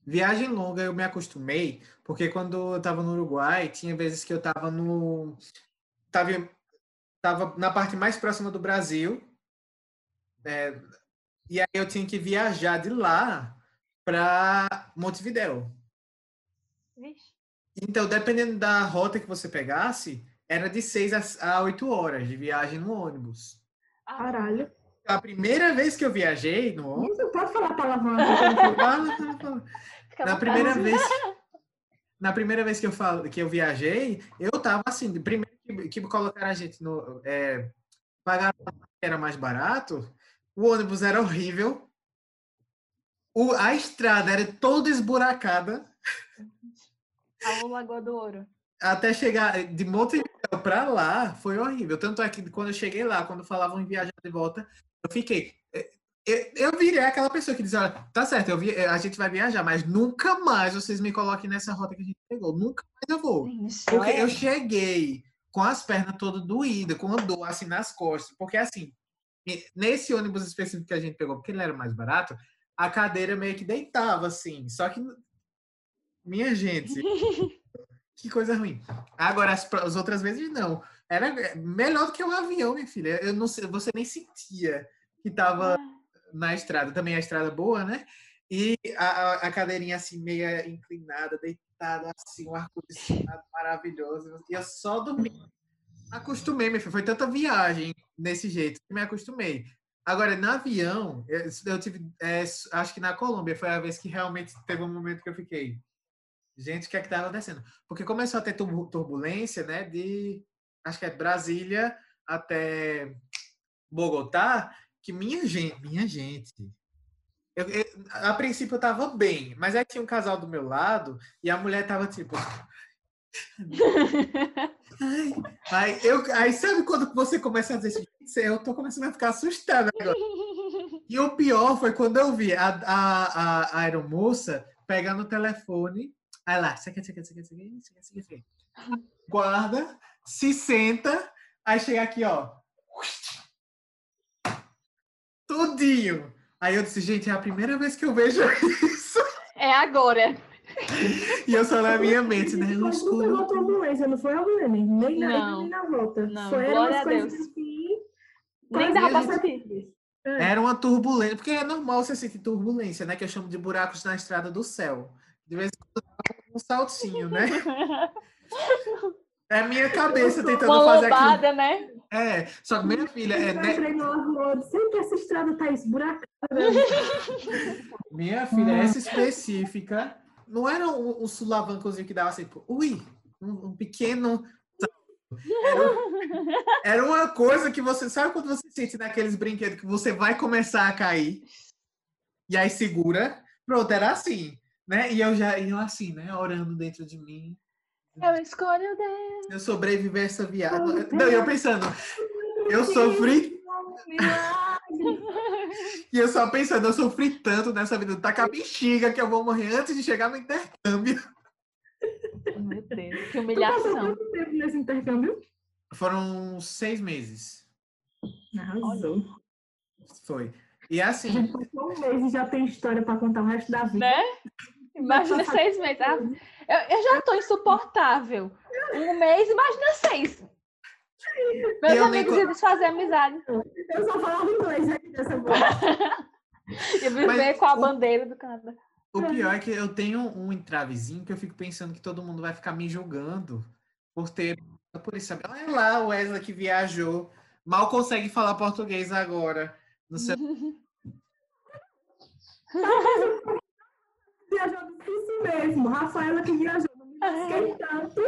Viagem longa eu me acostumei, porque quando eu tava no Uruguai, tinha vezes que eu tava no. Tava estava na parte mais próxima do Brasil. É, e aí eu tinha que viajar de lá para Montevidéu. Então, dependendo da rota que você pegasse, era de 6 a 8 horas de viagem no ônibus. Caralho. A primeira vez que eu viajei no ônibus. Você pode falar palavrão. [laughs] na primeira vez. [laughs] Na primeira vez que eu, falo, que eu viajei, eu tava assim, primeiro que, que colocaram a gente no. É, pagaram era mais barato, o ônibus era horrível, o, a estrada era toda esburacada. [laughs] A Lagoa do Ouro. Até chegar de Montevideo para lá foi horrível. Tanto é que quando eu cheguei lá, quando falavam em viajar de volta, eu fiquei. É, eu, eu virei aquela pessoa que diz: olha, tá certo, vi, a gente vai viajar, mas nunca mais vocês me coloquem nessa rota que a gente pegou. Nunca mais eu vou. Porque é. eu cheguei com as pernas todas doídas, com a dor assim nas costas. Porque assim, nesse ônibus específico que a gente pegou, porque ele era mais barato, a cadeira meio que deitava assim. Só que, minha gente, [laughs] que coisa ruim. Agora, as, as, outras vezes não. Era melhor do que o avião, minha filha. Eu não sei, você nem sentia que tava ah. na estrada. Também a estrada boa, né? E a, a cadeirinha assim, meia inclinada, deitada, assim, um ar-condicionado maravilhoso. E eu só dormi. Acostumei, meu filho. Foi tanta viagem nesse jeito que me acostumei. Agora, no avião, eu, eu tive. É, acho que na Colômbia foi a vez que realmente teve um momento que eu fiquei. Gente, o que é que tá acontecendo? Porque começou a ter turbulência, né? De acho que é Brasília até Bogotá, que minha gente, minha gente. Eu, eu, a princípio eu tava bem, mas aí tinha um casal do meu lado e a mulher tava tipo. [laughs] Ai, aí, eu, aí sabe quando você começa a dizer assim, eu tô começando a ficar assustada agora. E o pior foi quando eu vi a, a, a, a aeromoça pegando o telefone, aí lá, quer, você quer, você quer, você quer, guarda, se senta, aí chega aqui, ó. Tudinho. Aí eu disse, gente, é a primeira vez que eu vejo isso. É agora. E eu só na minha mente, né? Não pegou turbulência, não foi, Alvene? Nem na ida, nem na volta. Não, foi glória a coisas Deus. assim, Nem dava pra. É. Era uma turbulência, porque é normal você sentir turbulência, né? Que eu chamo de buracos na estrada do céu. De vez em quando um saltinho, né? [laughs] É a minha cabeça tentando Uma fazer aquilo. lombada, né? É, só que minha filha, é, Eu né? entrei no arroz, sempre essa estrada tá esburacada. [laughs] minha filha, essa específica, não era um, um sulavancozinho que dava assim, tipo, ui, um, um pequeno. Era, era uma coisa que você. Sabe quando você sente naqueles brinquedos que você vai começar a cair? E aí segura? Pronto, era assim. Né? E eu já e eu assim, né? Orando dentro de mim. Eu escolho Deus. Eu sobreviver essa viagem. Não, e eu pensando, eu sofri. [laughs] E eu só pensando, eu sofri tanto nessa vida, tá com a bexiga que eu vou morrer antes de chegar no intercâmbio. Meu Deus, que Tu passou humilhação. quanto tempo nesse intercâmbio? Foram seis meses. Arrasou. Foi. E A assim, gente passou um mês e já tem história pra contar o resto da vida. Né? [laughs] Imagina seis meses. Ah, eu, eu já tô insuportável. Um mês, imagina seis. Meus Eu amigos co- iam desfazer amizade. Eu só falava inglês aqui dessa vez. Ia [laughs] viver Mas com a o- bandeira do Canadá. o pior é que eu tenho um entravezinho que eu fico pensando que todo mundo vai ficar me julgando por ter. Por isso? Olha lá o Wesley que viajou. Mal consegue falar português agora. Não sei. [laughs] Viajou isso mesmo. Rafaela que viajou. Não me lasquei tanto.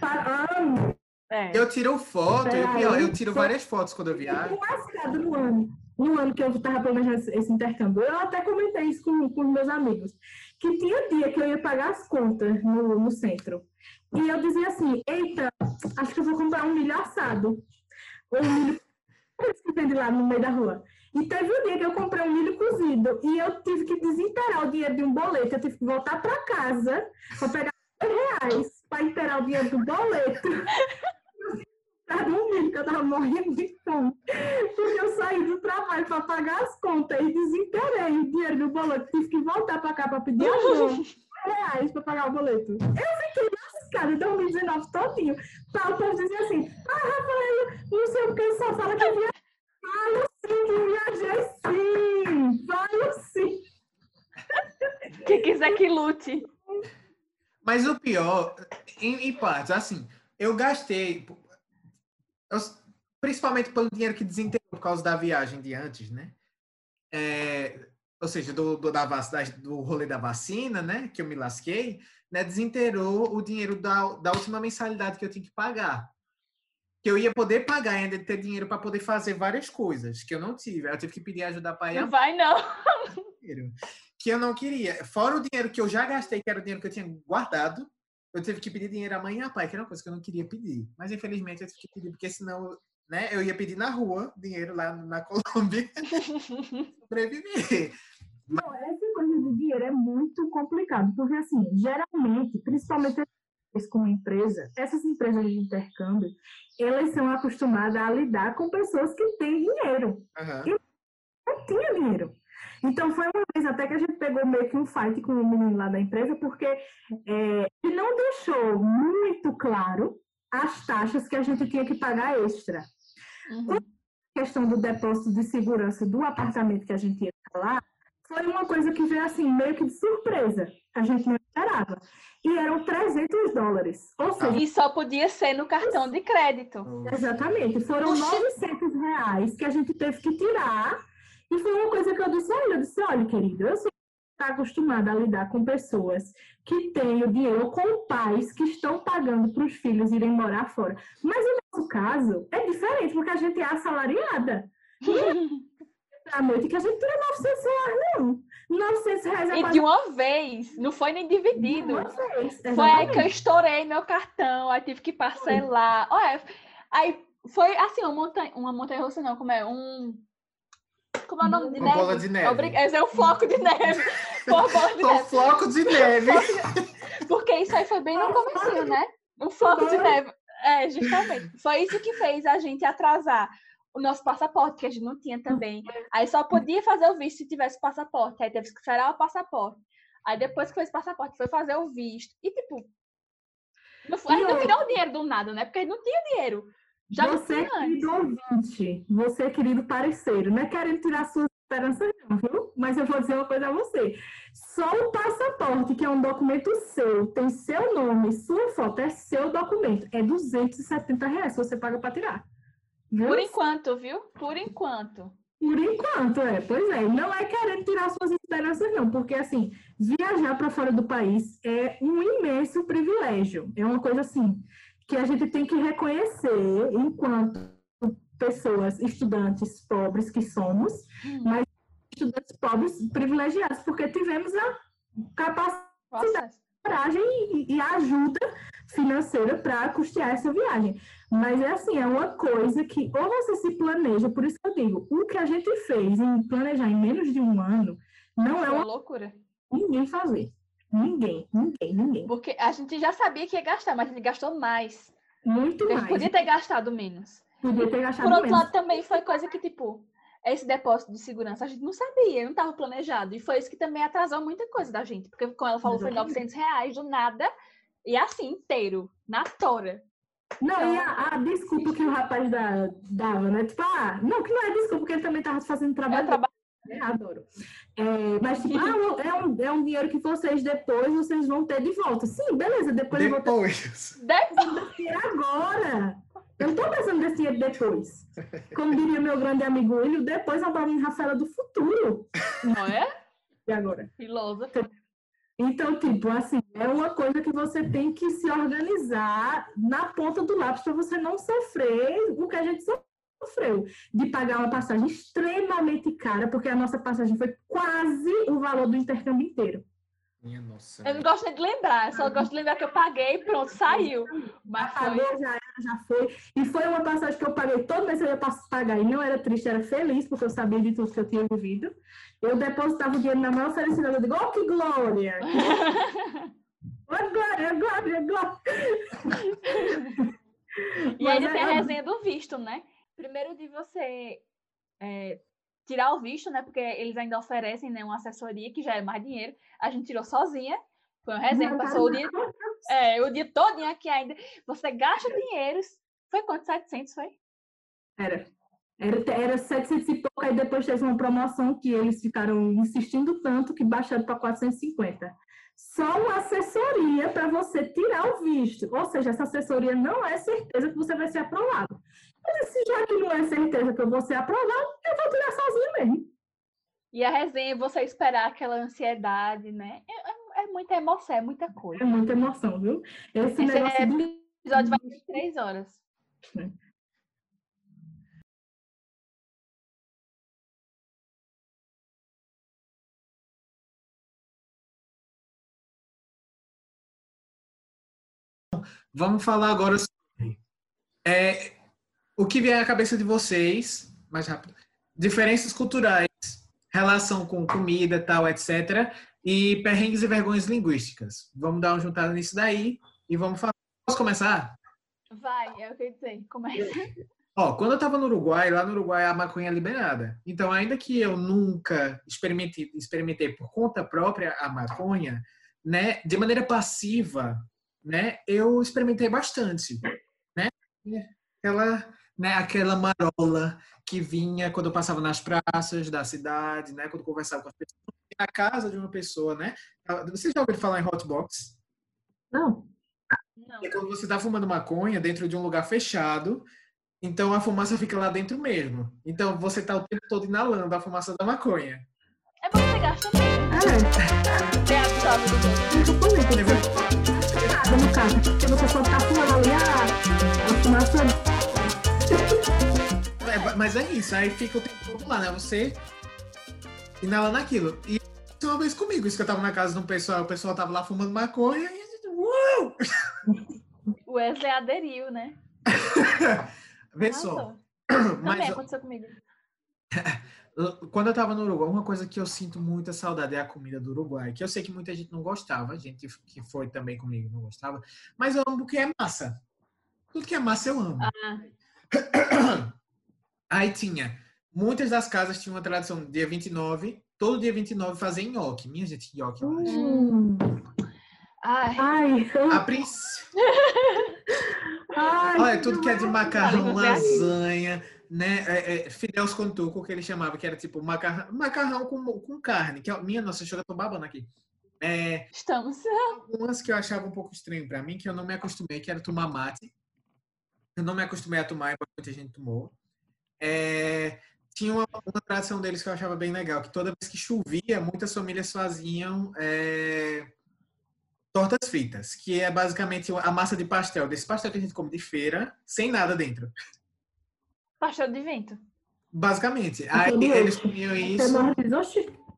Para ano. É. Eu tiro foto, e o pior, eu tiro Peraí. várias fotos quando eu viajo. lascado no ano. No ano que eu estava planejando esse, intercâmbio. Eu até comentei isso com, com meus amigos. Que tinha dia que eu ia pagar as contas no, no centro. E eu dizia assim, eita, acho que eu vou comprar um milho assado. Ou um milho [laughs] que vende lá no meio da rua. E teve um dia que eu comprei um milho cozido e eu tive que desinterar o dinheiro de um boleto. Eu tive que voltar para casa para pegar dois reais para inteirar o dinheiro do boleto. Que eu tava morrendo de fome. Porque eu saí do trabalho para pagar as contas e desinterei o dinheiro do boleto. Tive que voltar para cá para pedir ajuda. reais para pagar o boleto. Eu fiquei lascada em 2019 todinho. Para o povo dizer assim, ah, Rafael, não sei o que, só fala que viajei. Falo sim que viajei sim. Falo sim. Quem quiser que lute. Mas o pior, em, em partes, assim, eu gastei, eu- principalmente pelo dinheiro que desenterrou por causa da viagem de antes, né? É, ou seja, do, do, da, da- do rolê da vacina, né? Que eu me lasquei, né? Desenterrou o dinheiro da, da última mensalidade que eu tinha que pagar. Que eu ia poder pagar ainda ter dinheiro para poder fazer várias coisas que eu não tive. Eu tive que pedir ajuda para Não vai, não. Que eu não queria. Fora o dinheiro que eu já gastei, que era o dinheiro que eu tinha guardado, eu tive que pedir dinheiro à mãe e ao pai, que era uma coisa que eu não queria pedir. Mas infelizmente eu tive que pedir, porque senão, né, eu ia pedir na rua dinheiro lá na [laughs] Colômbia [laughs] sobreviver. Não, essa coisa de dinheiro é muito complicado, porque assim, geralmente, principalmente com empresa, essas empresas de intercâmbio, elas são acostumadas a lidar com pessoas que têm dinheiro. Aham. não tinha dinheiro. Então foi uma vez até que a gente pegou meio que um fight com o menino lá da empresa, porque é, ele não deixou muito claro as taxas que a gente tinha que pagar extra. Uhum. A questão do depósito de segurança do apartamento que a gente ia lá foi uma coisa que veio assim, meio que de surpresa. A gente não esperava. E eram 300 dólares. Ou seja, E só podia ser no cartão de crédito. Exatamente. Foram Oxi. 900 reais que a gente teve que tirar. E foi uma coisa que eu disse a ele. Eu disse, olha, querido, eu que está acostumada a lidar com pessoas que têm o dinheiro, com pais que estão pagando para os filhos irem morar fora. Mas no nosso caso é diferente, porque a gente é assalariada. à noite que a gente tira 900 reais, não. 900 reais é E de uma vez, não foi nem dividido. uma vez. Foi aí que eu estourei meu cartão, aí tive que parcelar. Olha, aí foi assim, uma montanha, uma montanha russa não, como é? Um. Como é o nome de neve? bola de neve. Obrig- Esse é um floco de neve. [laughs] Uma bola de Um neve. floco de neve. Porque isso aí foi bem no comecinho, né? Um floco de neve. É, justamente. Foi isso que fez a gente atrasar o nosso passaporte, que a gente não tinha também. Aí só podia fazer o visto se tivesse passaporte. Aí teve que esperar o passaporte. Aí depois que fez o passaporte, foi fazer o visto. E tipo, não a gente não tirou o dinheiro do nada, né? Porque a gente não tinha dinheiro. Já você, querido ouvinte, você, querido parceiro, não é querendo tirar suas esperanças, não, viu? Mas eu vou dizer uma coisa a você. Só o passaporte, que é um documento seu, tem seu nome, sua foto, é seu documento. É 270 reais você paga para tirar. Viu? Por enquanto, viu? Por enquanto. Por enquanto, é. Pois é, não é querendo tirar suas esperanças, não, porque assim, viajar para fora do país é um imenso privilégio. É uma coisa assim que a gente tem que reconhecer enquanto pessoas, estudantes pobres que somos, Hum, mas estudantes pobres privilegiados, porque tivemos a capacidade processo. coragem e, e a ajuda financeira para custear essa viagem. Mas é assim, é uma coisa que ou você se planeja, por isso que eu digo, o que a gente fez em planejar em menos de um ano não é uma uma loucura. ninguém fazer. Ninguém, ninguém, ninguém. Porque a gente já sabia que ia gastar, mas a gente gastou mais. Muito mais. podia ter gastado menos. Podia ter gastado Por outro menos. lado, também foi coisa que, tipo, esse depósito de segurança a gente não sabia, não estava planejado. E foi isso que também atrasou muita coisa da gente. Porque, como ela falou, foi Exatamente. 900 reais do nada. E assim, inteiro, na tora. Não, e Então, a, a desculpa que o rapaz da, dava, né? Tipo, ah, não, que não é desculpa, porque ele também estava fazendo trabalho. trabalho né? Adoro. É, mas, tipo, ah, é um, é um dinheiro que vocês depois vocês vão ter de volta. Sim, beleza, depois eu vou ter Depois. depois. agora. Eu não tô pensando nesse dinheiro depois. Como diria meu grande amigo William, depois é uma Rafaela do futuro. Não é? E agora? Filósofo. Então, tipo, assim, é uma coisa que você tem que se organizar na ponta do lápis para você não sofrer o que a gente sofreu. De pagar uma passagem extremamente cara, porque a nossa passagem foi quase o valor do intercâmbio inteiro. Minha nossa. Eu não gosto nem de lembrar, eu só gosto de lembrar que eu paguei e pronto, saiu. Mas foi. Pagou, já era, já foi. E foi uma passagem que eu paguei todo mês, eu ia pagar. E não era triste, era feliz, porque eu sabia de tudo que eu tinha vivido. Eu depositava o dinheiro na maior felicidade. Eu digo, oh, que glória! [laughs] Oh, glória, glória, glória! E Mas ainda é- tem a resenha do visto, né? Primeiro de você é, tirar o visto, né? Porque eles ainda oferecem né, uma assessoria que já é mais dinheiro. A gente tirou sozinha. Foi uma resenha, passou o dia, é, o dia todo aqui ainda. Você gasta dinheiro. Foi quanto? 700, foi? Era. Era, era 700 e pouco, aí depois teve uma promoção que eles ficaram insistindo tanto que baixaram para 450. Só uma assessoria para você tirar o visto. Ou seja, essa assessoria não é certeza que você vai ser aprovado. Mas se já que não é certeza que eu vou ser aprovado, eu vou tirar sozinha mesmo. E a resenha, você esperar aquela ansiedade, né? É, é- é muita emoção, é muita coisa. É muita emoção, viu? Esse Esse negócio do episódio vai ter três horas. Vamos falar agora sobre é, o que vem à cabeça de vocês, mais rápido. Diferenças culturais, relação com comida, tal, etc. E perrengues e vergonhas linguísticas. Vamos dar uma juntada nisso daí e vamos falar. Posso começar? Vai, é o que eu ia dizer. Começa. Ó, quando eu tava no Uruguai, lá no Uruguai a maconha é liberada. Então, ainda que eu nunca experimentei, experimentei por conta própria a maconha, né, de maneira passiva, né, eu experimentei bastante, né? Aquela, né, aquela marola que vinha quando eu passava nas praças da cidade, né, quando eu conversava com as pessoas, na casa de uma pessoa, né? Vocês já ouviram falar em hotbox? Não. Não. É quando você está fumando maconha dentro de um lugar fechado, então a fumaça fica lá dentro mesmo. Então você está o tempo todo inalando a fumaça da maconha. É bom que você gasta menos. É, Você absorve do outro. Nada no carro. Porque você só tá fumando ali a, fumaça. É, mas é isso, aí fica o tempo todo lá, né? Você inalando aquilo. E isso uma vez comigo, isso que eu tava na casa de um pessoal, o pessoal tava lá fumando maconha e uau! O Wesley aderiu, né? Vê só. Arrasou. Mas Também aconteceu comigo. Quando eu tava no Uruguai, uma coisa que eu sinto muita saudade é a comida do Uruguai, que eu sei que muita gente não gostava, gente que foi também comigo não gostava, mas eu amo porque é massa. Tudo que é massa eu amo. Ah, Aí tinha, muitas das casas tinham uma tradição dia 29, todo dia 29 fazer nhoque. Minha gente, nhoque, eu acho. Hum. ai, Ai, A princípio, [laughs] ai. olha, tudo que é de macarrão, Olha, você lasanha, né? É, é, Fidels com tuco, que ele chamava, que era tipo macarrão, macarrão com, com carne. Que, é- minha nossa, chega, tô babando aqui. É, estamos. algumas que eu achava um pouco estranho pra mim, que eu não me acostumei, que era tomar mate. Eu não me acostumei a tomar, igual muita gente tomou. É, tinha uma, uma tradição deles que eu achava bem legal, que toda vez que chovia, muitas famílias faziam é, tortas fritas, que é basicamente a massa de pastel, desse pastel que a gente come de feira, sem nada dentro. Pastel de vento. Basicamente. Aí eles comiam isso.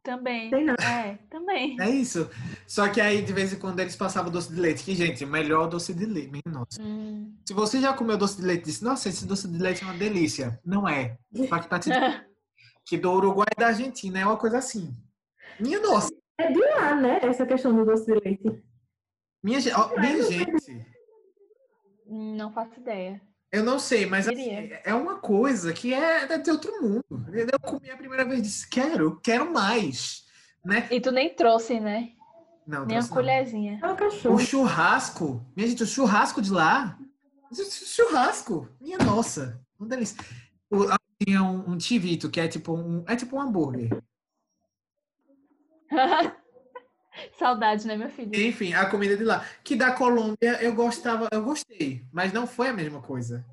Também. tem nada. É, também. É isso. Só que aí, de vez em quando, eles passavam doce de leite. Que, gente, melhor doce de leite. Minha nossa. Hum. Se você já comeu doce de leite disse, nossa, esse doce de leite é uma delícia. Não é. Só que, pra te [laughs] que do Uruguai e da Argentina é uma coisa assim. Minha nossa. É de lá, né? Essa questão do doce de leite. Minha, minha gente. Não faço ideia. Eu não sei, mas assim, é uma coisa que é de outro mundo. Eu comi a primeira vez e disse, quero, quero mais. Né? E tu nem trouxe, né? Não, Nem a trouxe não. colherzinha. É um O churrasco. Minha gente, o churrasco de lá. Churrasco. Minha nossa. Uma delícia. O- Tinha um, um tivito, que é tipo um, é tipo um hambúrguer. [laughs] Saudade, né, meu filho? Enfim, a comida de lá. Que da Colômbia eu gostava, eu gostei, mas não foi a mesma coisa.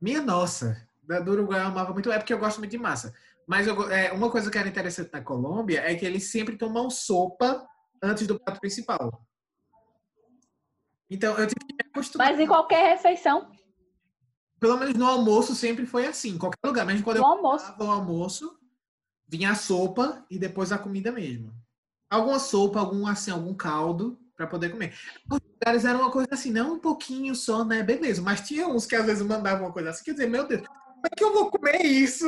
Minha nossa, da do Uruguai eu amava muito, é porque eu gosto muito de massa. Mas eu é, uma coisa que era interessante na Colômbia é que eles sempre tomam sopa antes do prato principal. Então eu tive que me acostumar. Mas em qualquer refeição, Pelo menos no almoço sempre foi assim, em qualquer lugar. Mesmo quando no eu almoço. O almoço, vinha a sopa e depois a comida mesmo. Alguma sopa, algum assim, algum caldo para poder comer. Os lugares eram uma coisa assim, não um pouquinho só, né? Beleza, mas tinha uns que às vezes mandavam uma coisa assim, quer dizer, meu Deus, como é que eu vou comer isso?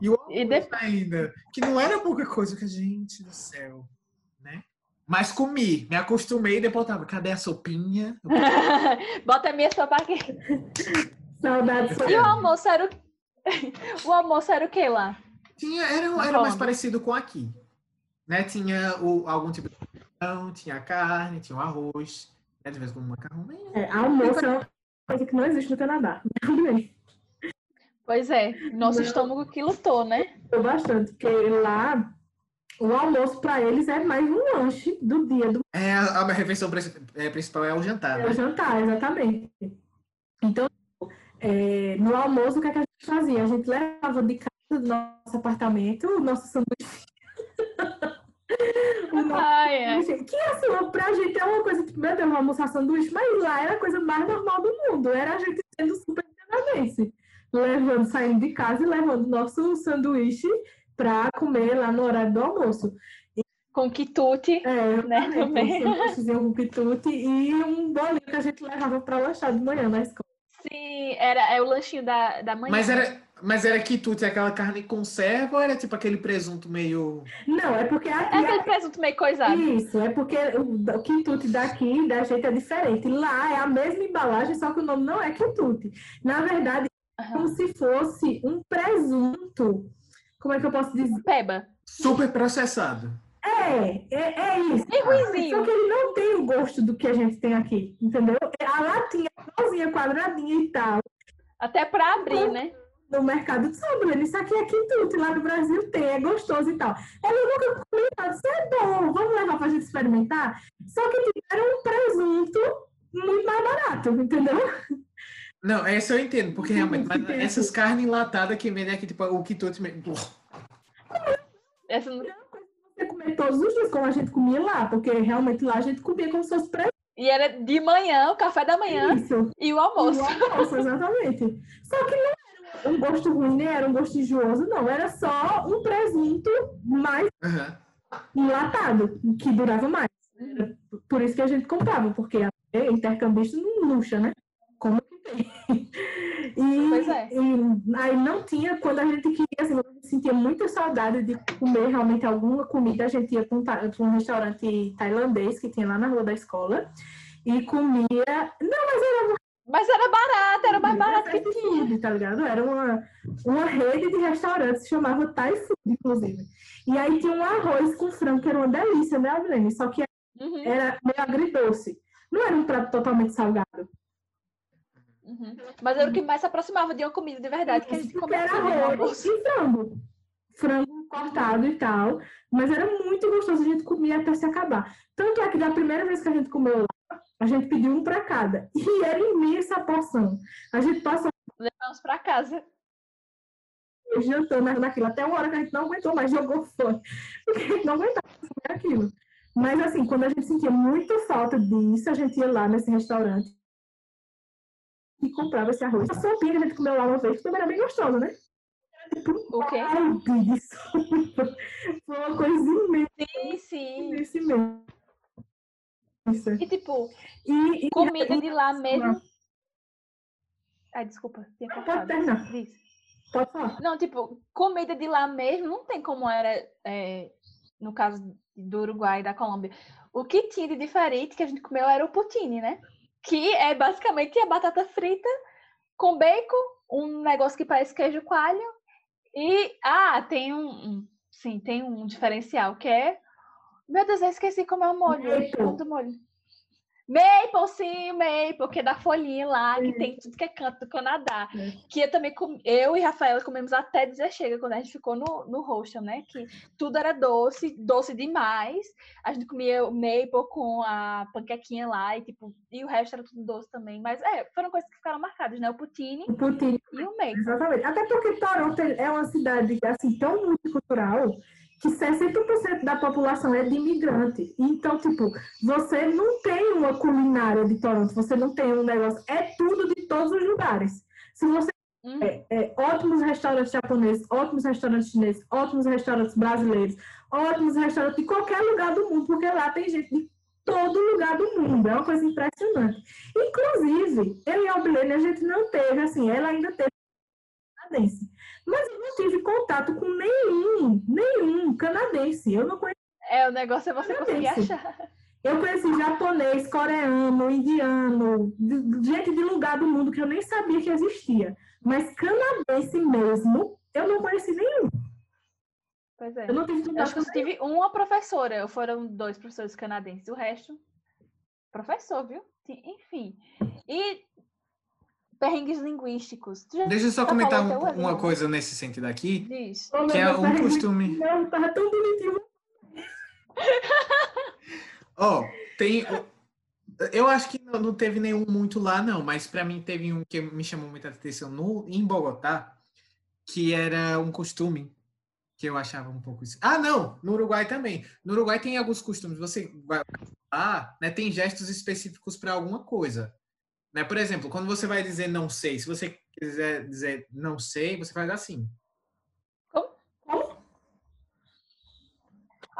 E o [laughs] E almoço de- ainda, que não era pouca coisa, que gente do céu, né? Mas comi, me acostumei e depois tava, cadê a sopinha? [laughs] Bota a minha sopa aqui. Saudades. E o almoço era o... [laughs] o almoço era o que lá? Tinha, era, era mais parecido com aqui. Né? Tinha o, algum tipo de pão, tinha carne, tinha o arroz, né? de vez em quando macarrão. É, almoço é uma coisa que não existe no Canadá. [laughs] Pois é, nosso Não. estômago que lutou, né? Gostou bastante, porque lá o almoço para eles é mais um lanche do dia do É, a, refeição é, principal é o jantar. é o Né? jantar, exatamente. Então, é, no almoço, o que, é que a gente fazia? A gente levava de casa do nosso apartamento o nosso sanduíche. [laughs] Ai, é. sanduíche, que assim, pra gente é uma coisa, tipo, meu Deus, vamos almoçar sanduíche, mas lá era a coisa mais normal do mundo. Era a gente sendo super canadense. Levando, saindo de casa e levando nosso sanduíche para comer lá no horário do almoço. Com quitute. É, Né, também. um com quitute e um bolinho que a gente levava para lanchar de manhã na escola. Sim, era, é o lanchinho da, da manhã. Mas era, mas era quitute, aquela carne em conserva ou era tipo aquele presunto meio. Não, é porque É aquele presunto meio coisado. Isso, é porque o, o quitute daqui da gente é diferente. Lá é a mesma embalagem, só que o nome não é quitute. Na verdade, é Aham. como se fosse um presunto. Como é que eu posso dizer? Peba. super processado? É, é, é isso. Bem ruizinho. Só que ele não tem o gosto do que a gente tem aqui, entendeu? A latinha rosinha, quadradinha e tal. Até pra abrir, né? No mercado de Sobrano, isso aqui é quitute, lá no Brasil tem, é gostoso e tal. Eu nunca comi, eu disse, é bom, vamos levar pra gente experimentar? Só que era um presunto muito mais barato, entendeu? Não, essa eu entendo, porque realmente, mas essas carnes enlatadas que vendem aqui, tipo, o quitute. mesmo- Essa não- Você todos os dias, como a gente comia lá, porque realmente lá a gente comia como se fosse presente. E era de manhã, o café da manhã Isso. e o almoço. O almoço, exatamente. Só que não um gosto ruim, nem era um gosto enjooso, não. Era só um presunto mais Aham. enlatado, que durava mais. Por isso que a gente comprava, porque a intercambista não luxa, né? Como que tem? E, Pois é. e aí não tinha, quando a gente queria, assim, a gente sentia muita saudade de comer realmente alguma comida, a gente ia para um, pra um restaurante tailandês que tinha lá na rua da escola e comia. Não, mas era Mas era barato, era mais barato que food, tá ligado? Era uma, uma rede de restaurantes chamava Thai Food, inclusive. E aí tinha um arroz com frango, que era uma delícia, né, Avilene? Só que Uhum, era meio agridoce. Não era um prato totalmente salgado. uhum. Mas era o que mais se aproximava de uma comida de verdade que a gente comia era arroz e frango. Frango cortado e tal. Mas era muito gostoso, a gente comia até se acabar. Tanto é que da primeira vez que a gente comeu lá, a gente pediu um para cada. E era imensa a porção. A gente passou Levamos pra casa. jantando na- naquilo. Até uma hora que a gente não aguentou mais, jogou fora. Porque a gente não aguentava comer aquilo. Mas assim, quando a gente sentia muita falta disso, a gente ia lá nesse restaurante e comprava esse arroz. A sopinha que a gente comeu lá uma vez, também era bem gostosa, né? Era tipo O quê? sopa. Foi uma coisa imensa, Sim, sim. imensa, imensa. E tipo, E, e comida de lá mesmo. Ai, desculpa, tinha Pode terminar. Diz. pode falar. Não, tipo, comida de lá mesmo não tem como era é, no caso do Uruguai e da Colômbia. O que tinha de diferente que a gente comeu era o poutine, né? Que é basicamente a batata frita com bacon, um negócio que parece queijo coalho e ah, tem um- sim, tem um diferencial que é meu Deus, eu esqueci como é o molho. Maple. O nome do molho. Maple, sim, maple, que é da folhinha lá, que tem tudo que é canto do Canadá. É. Que eu também, com... eu e Rafaela comemos até dizer chega, quando a gente ficou no, no hostel, né? Que tudo era doce, doce demais. A gente comia o maple com a panquequinha lá e, tipo, e o resto era tudo doce também. Mas, é, foram coisas que ficaram marcadas, né? O poutine O poutine e o maple. Exatamente. Até porque Toronto é uma cidade assim tão multicultural que 60% da população é de imigrante. Então, tipo, você não tem uma culinária de Toronto, você não tem um negócio, é tudo de todos os lugares. Se você Hum, é, é, ótimos restaurantes japoneses, ótimos restaurantes chineses, ótimos restaurantes brasileiros, ótimos restaurantes de qualquer lugar do mundo, porque lá tem gente de todo lugar do mundo. É uma coisa impressionante. Inclusive, eu e a Albilene, a gente não teve, assim, ela ainda teve canadense. Mas eu não tive contato com nenhum, nenhum canadense. Eu não conheci. É, o negócio é você conseguir Canadense. achar. Eu conheci japonês, coreano, indiano, gente de lugar do mundo que eu nem sabia que existia. Mas canadense mesmo, eu não conheci nenhum. Pois é. Eu não tive Eu acho contato que eu tive uma professora, foram dois professores canadenses, o resto, professor, viu? Enfim. E perrengues linguísticos. Deixa eu só comentar um- uma coisa nesse sentido aqui, diz? que é um costume. [laughs] Não, tava tão bonitinho. Ó, tem. Eu acho que não, não teve nenhum muito lá, não, mas para mim teve um que me chamou muita atenção no, em Bogotá, que era um costume que eu achava um pouco. isso. Ah, não! No Uruguai também. No Uruguai tem alguns costumes. Você vai lá, né? Tem gestos específicos para alguma coisa. Né? Por exemplo, quando você vai dizer não sei, se você quiser dizer não sei, você faz assim.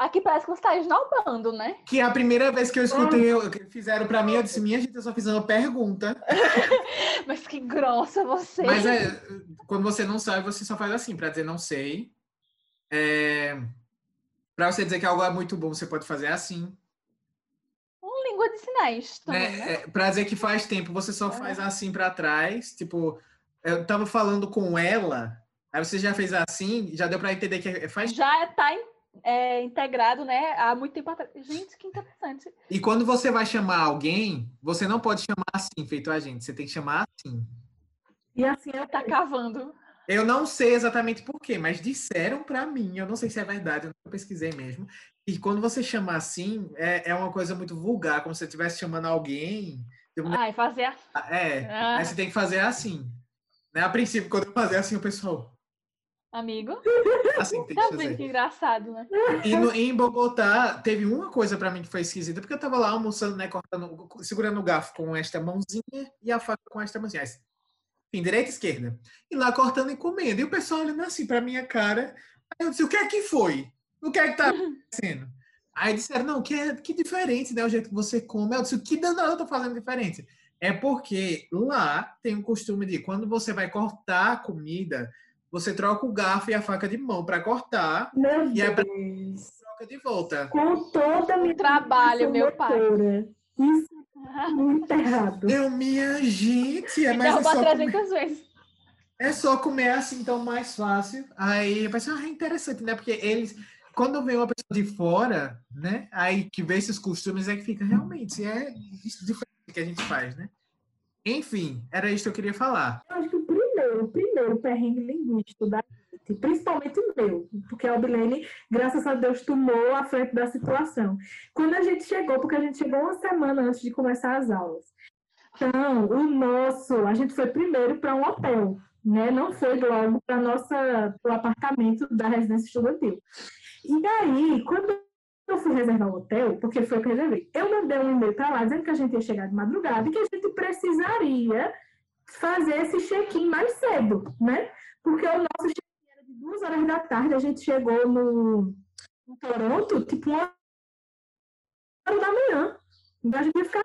Aqui parece que você está esnobando, né? Que é a primeira vez que eu escutei, eu, que fizeram para mim, eu disse, minha gente, eu só fiz uma pergunta. [laughs] Mas que grossa você. Mas é, quando você não sabe, você só faz assim, para dizer não sei. É, para você dizer que algo é muito bom, você pode fazer assim. Língua de sinais também, Né? né? É, para dizer que faz tempo, você só faz assim para trás. Tipo, eu tava falando com ela, aí você já fez assim, já deu para entender que é- faz. Já está integrado, né? Há muito tempo atrás. Gente, que interessante. E quando você vai chamar alguém, você não pode chamar assim, feito a gente. Você tem que chamar assim. E assim, eu Tá cavando. Eu não sei exatamente por quê, mas disseram para mim, eu não sei se é verdade, eu não pesquisei mesmo. E quando você chama assim, é, é uma coisa muito vulgar, como se você estivesse chamando alguém. tipo, né? Ai, fazer a... É, Ah. aí você tem que fazer assim. Né? A princípio, quando eu fazia assim, o pessoal. amigo. Assim, tem que Tá fazer. que engraçado, né? E no- em Bogotá, teve uma coisa pra mim que foi esquisita, porque eu tava lá almoçando, né, cortando, segurando o garfo com esta mãozinha e a faca com esta mãozinha. Enfim, direita e esquerda. E lá cortando e comendo. E o pessoal olhando assim pra minha cara. Aí eu disse, o que é que foi? O que é que tá [laughs] acontecendo? Aí disseram, não, que é que diferente, né, o jeito que você come. Eu disse, o que danado eu tô fazendo diferente? É porque lá tem o costume de, quando você vai cortar a comida, você troca o garfo e a faca de mão pra cortar, Meu E é pra- Deus. troca de volta. Com a minha trabalho, meu pai. Isso é muito errado. Eu, minha gente, é, mas é Derrubar só, comer, 300 vezes. é só comer assim, então mais fácil. Aí eu pensei, ah, é interessante, né? Porque eles, quando vem uma pessoa de fora, né? Aí que vê esses costumes, é que fica realmente, é diferente que a gente faz, né? Enfim, era isso que eu queria falar. Eu acho que o primeiro, o primeiro perrengue linguístico da gente, principalmente o meu, porque a Albilene, graças a Deus, tomou a frente da situação. Quando a gente chegou, porque a gente chegou uma semana antes de começar as aulas. Então, o nosso, a gente foi primeiro para um hotel, né? Não foi logo para nossa o apartamento da residência estudantil. E daí, quando eu fui reservar o hotel, porque foi o que eu reservei, eu mandei um e-mail para lá dizendo que a gente ia chegar de madrugada e que a gente precisaria fazer esse check-in mais cedo, né? Porque o nosso check-in era de duas horas da tarde, a gente chegou no, no Toronto, tipo, uma hora da manhã. Então a gente ia ficar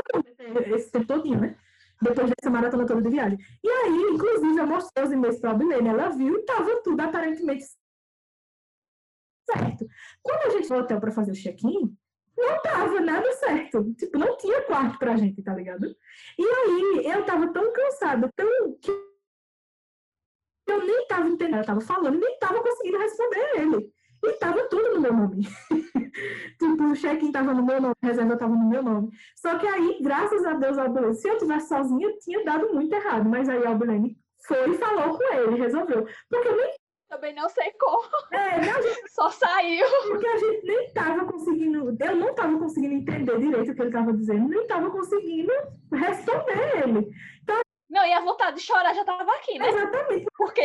esse tempo todinho, né? Depois dessa maratona toda de viagem. E aí, inclusive, eu mostrei os e-mails para a Bilene, ela viu e estava tudo aparentemente certo. Quando a gente foi hotel para fazer o check-in, não tava nada certo. Tipo, não tinha quarto pra gente, tá ligado? E aí, eu tava tão cansada, tão. que eu nem tava entendendo, eu tava falando, nem tava conseguindo responder a ele. E tava tudo no meu nome. [laughs] tipo, o check-in tava no meu nome, a reserva tava no meu nome. Só que aí, graças a Deus, a Albilene, se eu tivesse sozinha, tinha dado muito errado. Mas aí a Albilene foi e falou com ele, resolveu. Porque eu nem. Também não sei como. É, não, [laughs] gente Só saiu. porque a gente nem estava conseguindo, eu não estava conseguindo entender direito o que ele estava dizendo, nem estava conseguindo responder ele. Não, e a vontade de chorar já tava aqui, né? Exatamente. Porque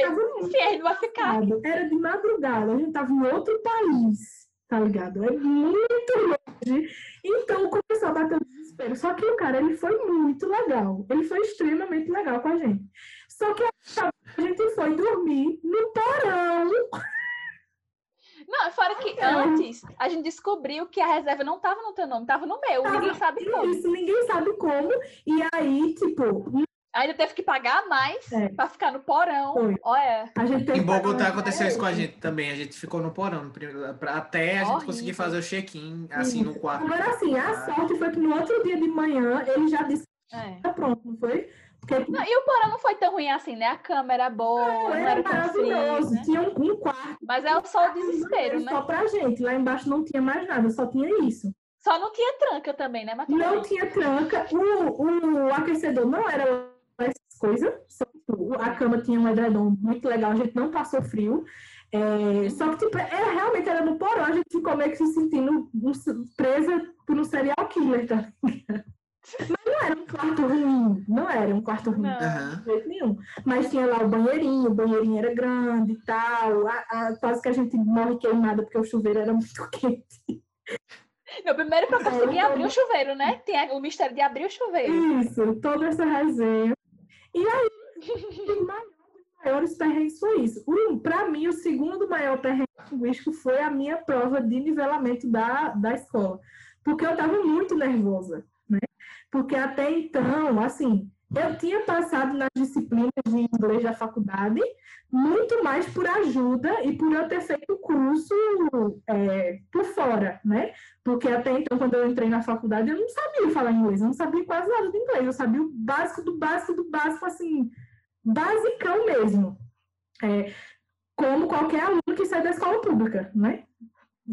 se ele vai ficar. Era de madrugada, a gente estava em outro país, tá ligado? É muito longe. Então começou a bater o desespero. Só que o cara, ele foi muito legal. Ele foi extremamente legal com a gente. Só que a gente foi dormir no porão. Não, fora que Não. antes a gente descobriu que a reserva não tava no teu nome, tava no meu. Ninguém sabe como. Isso, ninguém sabe como. E aí, tipo, Ainda teve que pagar mais É. pra ficar no porão. Foi. Olha. a gente Em Bogotá aconteceu isso com a gente também. A gente ficou no porão até a gente Horrível. conseguir fazer o check-in, assim, no quarto. Agora, assim, a sorte foi que no outro dia de manhã ele já disse É. que tá pronto, não foi? Não, e o porão não foi tão ruim assim, né? A câmera boa, não era era tão frio, maravilhoso. né? Tinha um, um quarto Mas é só o desespero, né? só pra gente. Lá embaixo não tinha mais nada, só tinha isso. Só não tinha tranca também, né? Tudo Não tinha tranca. O, o aquecedor não era essas coisas. Tipo, a cama tinha um edredom muito legal, a gente não passou frio. É, só que, tipo, era, realmente era no porão, a gente ficou meio que se sentindo presa por um serial killer, tá? Mas não era um quarto ruim, não era um quarto ruim. De jeito nenhum. Mas tinha lá o banheirinho, o banheirinho era grande e tal. A- a- quase que a gente morre queimada porque o chuveiro era muito [laughs] quente. Não, primeiro pra conseguir É, abrir o chuveiro, né? Tem o mistério de abrir o chuveiro. Isso, toda essa resenha. E aí, o maior dos maiores perrengues foi isso. Um, para mim, o segundo maior perrengue linguístico foi a minha prova de nivelamento da, da escola. Porque eu estava muito nervosa? Porque até então, assim, eu tinha passado nas disciplinas de inglês da faculdade muito mais por ajuda e por eu ter feito curso é, por fora, né? Porque até então, quando eu entrei na faculdade, eu não sabia falar inglês, eu não sabia quase nada de inglês, eu sabia o básico do básico do básico, assim, basicão mesmo. É, como qualquer aluno que sai da escola pública, né?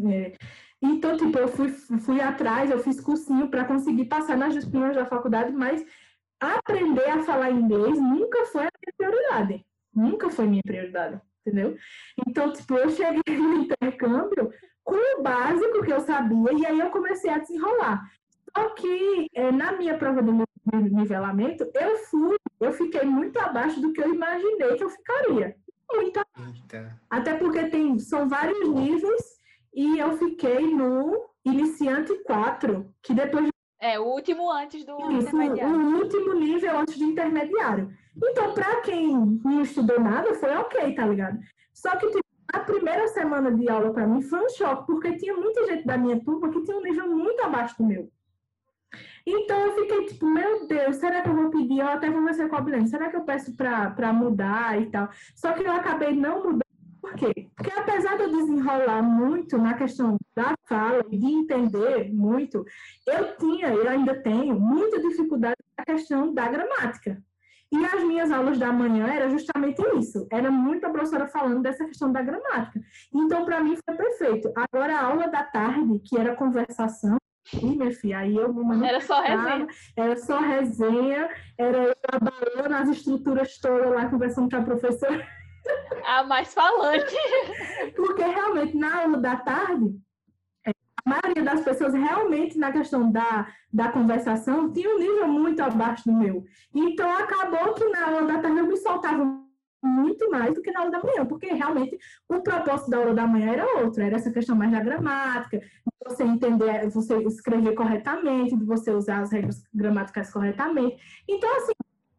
É, então, tipo, eu fui, fui atrás, eu fiz cursinho para conseguir passar nas disciplinas da faculdade, mas aprender a falar inglês nunca foi a minha prioridade. Nunca foi minha prioridade, entendeu? Então, tipo, eu cheguei [laughs] no intercâmbio com o básico que eu sabia, e aí eu comecei a desenrolar. Só que eh, na minha prova de nivelamento, eu fui, eu fiquei muito abaixo do que eu imaginei que eu ficaria. Muita. Eita. Até porque tem, são vários níveis e eu fiquei no iniciante 4, que depois É, o último antes do Isso, intermediário. o último nível antes do intermediário. Então, para quem não estudou nada, foi ok, tá ligado? Só que tipo, a primeira semana de aula para mim foi um choque, porque tinha muita gente da minha turma que tinha um nível muito abaixo do meu. Então eu fiquei tipo, meu Deus, será que eu vou pedir? Eu até conversei com a Bilene, será que eu peço para mudar e tal? Só que eu acabei não mudando. Quê? Porque apesar de eu desenrolar muito na questão da fala e de entender muito, eu tinha, eu ainda tenho, muita dificuldade na questão da gramática. E as minhas aulas da manhã era justamente isso. Era muita professora falando dessa questão da gramática. Então, para mim, foi perfeito. Agora, a aula da tarde, que era conversação, Ih, minha filha, aí eu me Era só resenha. Era só resenha, era eu trabalhando as estruturas todas lá, conversando com a professora. A mais falante. Porque realmente, na aula da tarde, é, a maioria das pessoas realmente na questão da, da conversação tinha um nível muito abaixo do meu. Então, acabou que na aula da tarde eu me soltava muito mais do que na aula da manhã, porque realmente o propósito da aula da manhã era outro, era essa questão mais da gramática, de você entender, você escrever corretamente, de você usar as regras gramaticais corretamente. Então, assim,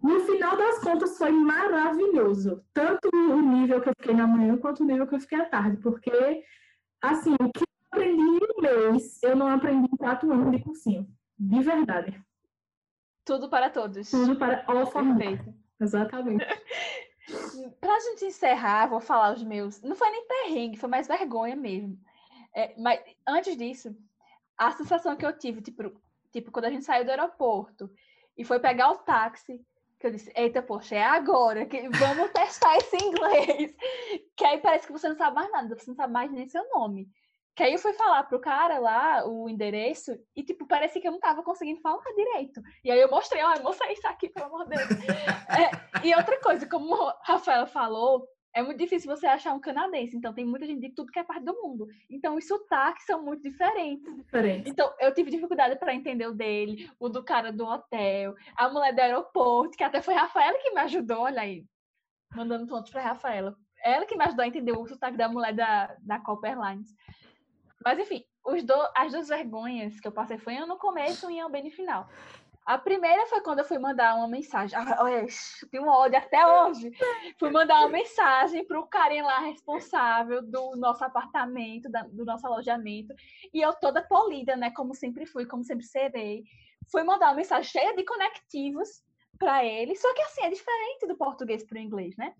no final das contas foi maravilhoso, tanto o nível que eu fiquei na manhã quanto o nível que eu fiquei à tarde, porque, assim, o que eu aprendi em um mês, eu não aprendi em quatro anos de cursinho, de verdade. Tudo para todos. Tudo para me. Perfeito. Exatamente. [laughs] Pra gente encerrar, vou falar os meus. Não foi nem perrengue, foi mais vergonha mesmo. É, mas antes disso, a sensação que eu tive, tipo, tipo, quando a gente saiu do aeroporto e foi pegar o táxi, que eu disse, eita, poxa, é agora que vamos testar esse inglês. [laughs] Que aí parece que você não sabe mais nada, você não sabe mais nem seu nome. Que aí eu fui falar pro cara lá o endereço e, tipo, parecia que eu não tava conseguindo falar direito. E aí eu mostrei, olha, moça, isso aqui, pelo amor de Deus. [laughs] É, e outra coisa, como a Rafaela falou, é muito difícil você achar um canadense. Então, tem muita gente de tudo que é parte do mundo. Então, os sotaques são muito diferentes. Diferente. Então, eu tive dificuldade para entender o dele, o do cara do hotel, a mulher do aeroporto, que até foi a Rafaela que me ajudou, olha aí, mandando pontos para Rafaela. Ela que me ajudou a entender o sotaque da mulher da, da Copa Airlines. Mas, enfim, do, as duas vergonhas que eu passei foi um no começo e um bem no final. A primeira foi quando eu fui mandar uma mensagem. Ah, olha, tenho ódio até hoje. Fui mandar uma mensagem para o carinha lá responsável do nosso apartamento, da, do nosso alojamento. E eu toda polida, né? Como sempre fui, como sempre serei. Fui mandar uma mensagem cheia de conectivos para ele. Só que assim, é diferente do português para o inglês, né?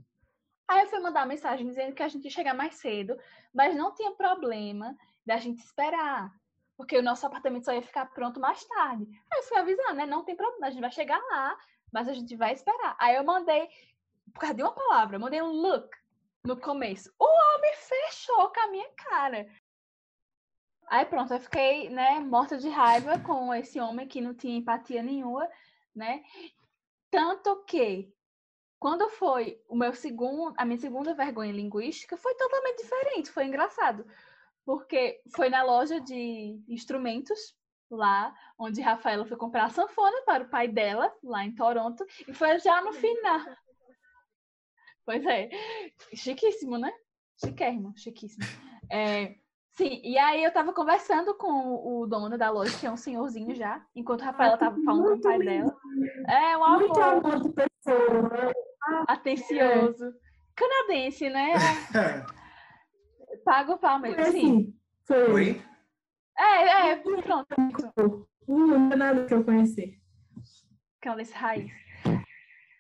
Aí eu fui mandar uma mensagem dizendo que a gente ia chegar mais cedo, mas não tinha problema da gente esperar porque o nosso apartamento só ia ficar pronto mais tarde. Aí eu fui avisar, né? Não tem problema, a gente vai chegar lá, mas a gente vai esperar. Aí eu mandei, por causa de uma palavra, eu mandei um look no começo. O homem fechou com a minha cara. Aí pronto, eu fiquei, né, morta de raiva com esse homem que não tinha empatia nenhuma, né? Tanto que quando foi o meu segundo, a minha segunda vergonha linguística, foi totalmente diferente, foi engraçado porque foi na loja de instrumentos lá, onde Rafaela foi comprar a sanfona para o pai dela, lá em Toronto, e foi já no final. Pois é, chiquíssimo, né? Chiquérrimo, chiquíssimo. É, sim, e aí eu tava conversando com o dono da loja, que é um senhorzinho já, enquanto a Rafaela tava falando com o pai dela. É, um Muito amor amor de pessoa. né? atencioso. Canadense, né? Paga o pau Foi mesmo. Sim. assim. Foi. Oi? É, é, pronto. Não é nada que eu conheci. Canadense raiz.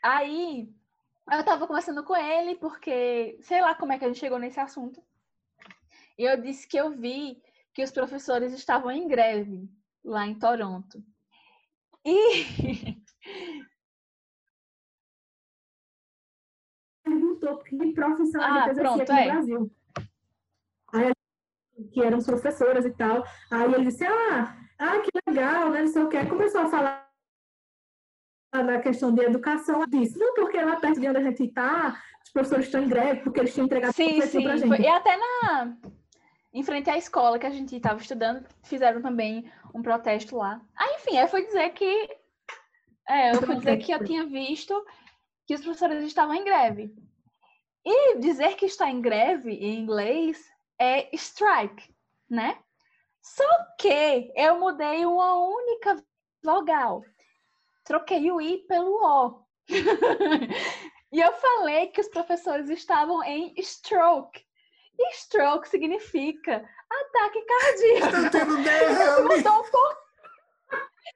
Aí, eu tava conversando com ele, porque sei lá como é que a gente chegou nesse assunto. E eu disse que eu vi que os professores estavam em greve lá em Toronto. E Perguntou que profissão Ah, exercia pronto, aqui é. no Brasil. Que eram professoras e tal. Aí ele disse, ah, ah, que legal, né? Não sei o que. Começou a falar na questão de educação. Eu disse, não, porque lá perto de onde a gente está, os professores estão em greve, porque eles tinham entregado sim, sim. pra gente. E até na em frente à escola que a gente estava estudando, fizeram também um protesto lá. Ah, enfim, aí foi dizer que é, eu fui dizer que eu tinha visto que os professores estavam em greve. E dizer que está em greve em inglês é strike, né? Só que eu mudei uma única vogal. Troquei o I pelo O. [laughs] e eu falei que os professores estavam em stroke. E stroke significa ataque cardíaco. Tá tendo derrame. Mudou um pouco.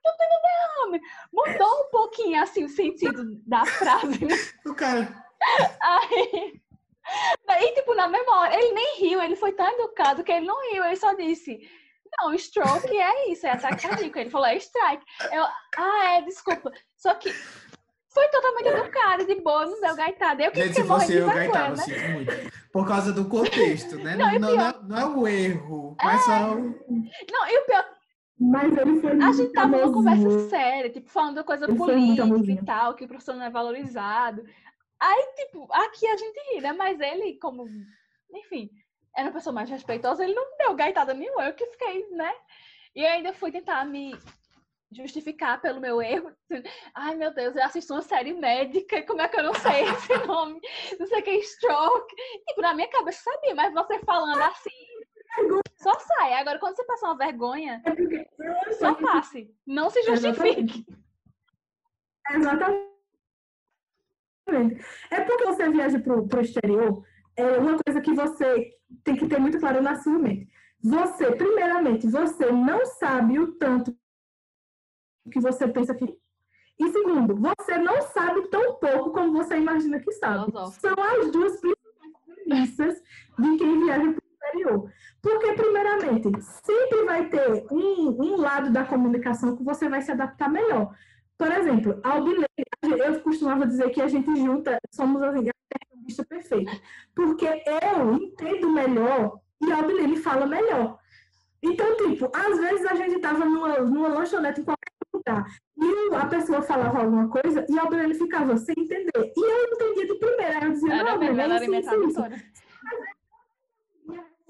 Tô tendo derrame. Mudou um pouquinho assim o sentido da frase. né? O cara. Aí, [laughs] daí, tipo, na memória, ele nem riu, ele foi tão educado que ele não riu, ele só disse. Não, stroke é isso, é ataque cardíaco. Ele falou, é strike. Eu, ah, é, desculpa. Só que foi totalmente educado, de boa, não deu gaitada. Eu que Gente, se fosse eu, gaitava, né? sinto muito. Por causa do contexto, né? Não, [laughs] Não, e não, pior- não, não é o erro, mas só o... Não, e o pior, Mas ele foi a gente tava numa conversa séria, tipo, falando coisa Ele política e tal, que o professor não é valorizado. Aí, tipo, aqui a gente ri, né? Mas ele, como, enfim, era uma pessoa mais respeitosa, ele não deu gaitada nenhuma, eu que fiquei, né? E eu ainda fui tentar me justificar pelo meu erro. Ai, meu Deus, eu assisto uma série médica, como é que eu não sei [laughs] esse nome? Não sei o que é stroke. Tipo, na minha cabeça eu sabia, mas você falando assim, só sai. Agora, quando você passa uma vergonha, É só passe. Não se justifique. Exatamente. É porque você viaja para o exterior, é uma coisa que você tem que ter muito claro na sua mente. Você, primeiramente, você não sabe o tanto que você pensa que. E segundo, você não sabe tão pouco como você imagina que sabe. São as duas principais premissas de quem viaja para o exterior. Porque, primeiramente, sempre vai ter um, um lado da comunicação que você vai se adaptar melhor. Por exemplo, a Albilene, eu costumava dizer que a gente junta, somos a intercambista perfeita. Porque eu entendo melhor e a Albilene fala melhor. Então, tipo, às vezes a gente estava numa, numa lanchonete em qualquer lugar e a pessoa falava alguma coisa e a Albilene ficava sem entender. E eu entendia de primeira. Eu dizia, Era não, isso, isso, isso tradutora.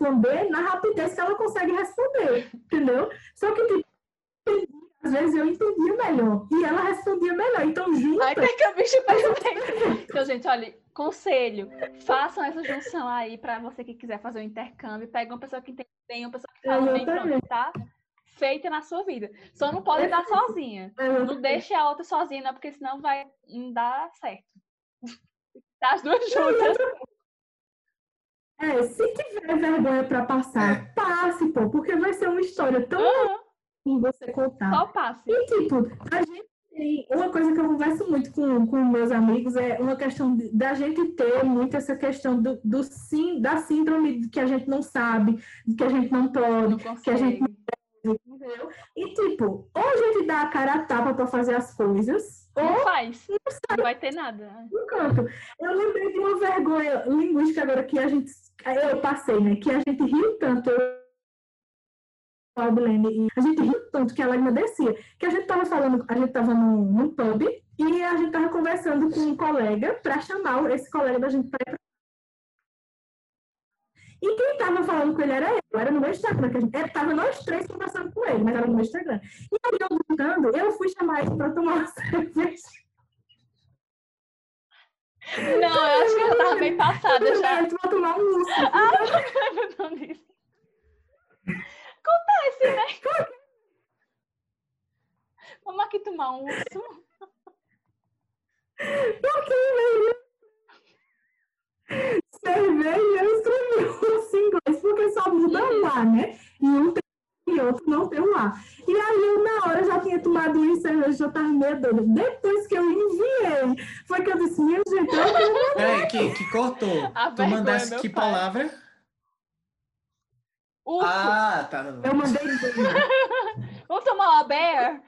responder na rapidez que ela consegue responder, entendeu? Só que, tipo, às vezes eu entendia melhor e ela respondia melhor. Então, junta, Ai, tem que o bicho perfeito. [laughs] Então, gente, olha, conselho, façam essa junção aí pra você que quiser fazer um intercâmbio. Pega uma pessoa que entende bem, uma pessoa que fala bem, pronto, tá? Feita na sua vida. Só não pode dar sozinha. Não deixe a outra sozinha, não, porque senão vai não dar certo. Tá as duas juntas. É, se tiver vergonha pra passar, É. passe, pô, porque vai ser uma história tão Aham, em você contar. Só passe. E, tipo, a gente tem. Uma coisa que eu converso muito com, com meus amigos é uma questão de- da gente ter muito essa questão do, do sim, da síndrome de que a gente não sabe, de que a gente não pode, Não que a gente consegue. entendeu? E, tipo, ou a gente dá a cara a tapa pra fazer as coisas, ou Não faz. Não vai ter nada. no canto. Eu lembrei de uma vergonha linguística agora que a gente. Eu passei, né? Que a gente riu tanto. eu- Albilene, e a gente riu tanto que a lágrima descia. Que a gente tava falando, a gente tava num, num pub e a gente tava conversando com um colega para chamar esse colega da gente para ir pra... E quem tava falando com ele era eu, era no meu Instagram, que a gente, é, tava nós três conversando com ele, mas era no meu Instagram. E aí eu gritando, eu fui chamar ele para tomar uma [laughs] cerveja. Não, eu acho que eu tava bem passada já. Vai tomar um. Ah, [laughs] eu lembro disso. Acontece, né? Vamos aqui tomar um urso. Cerveja, eu escrevi urso em inglês, porque só muda um A, né? E um tem e outro não tem um A. E aí eu, na hora, já tinha tomado um cerveja, já tava meio doida. Depois que eu enviei, foi que eu disse, minha gente, eu tenho Peraí, que, que cortou. A tu mandasse meu que pai. palavra? Urso. Ah, tá. Eu mandei [laughs] Vamos tomar uma bear?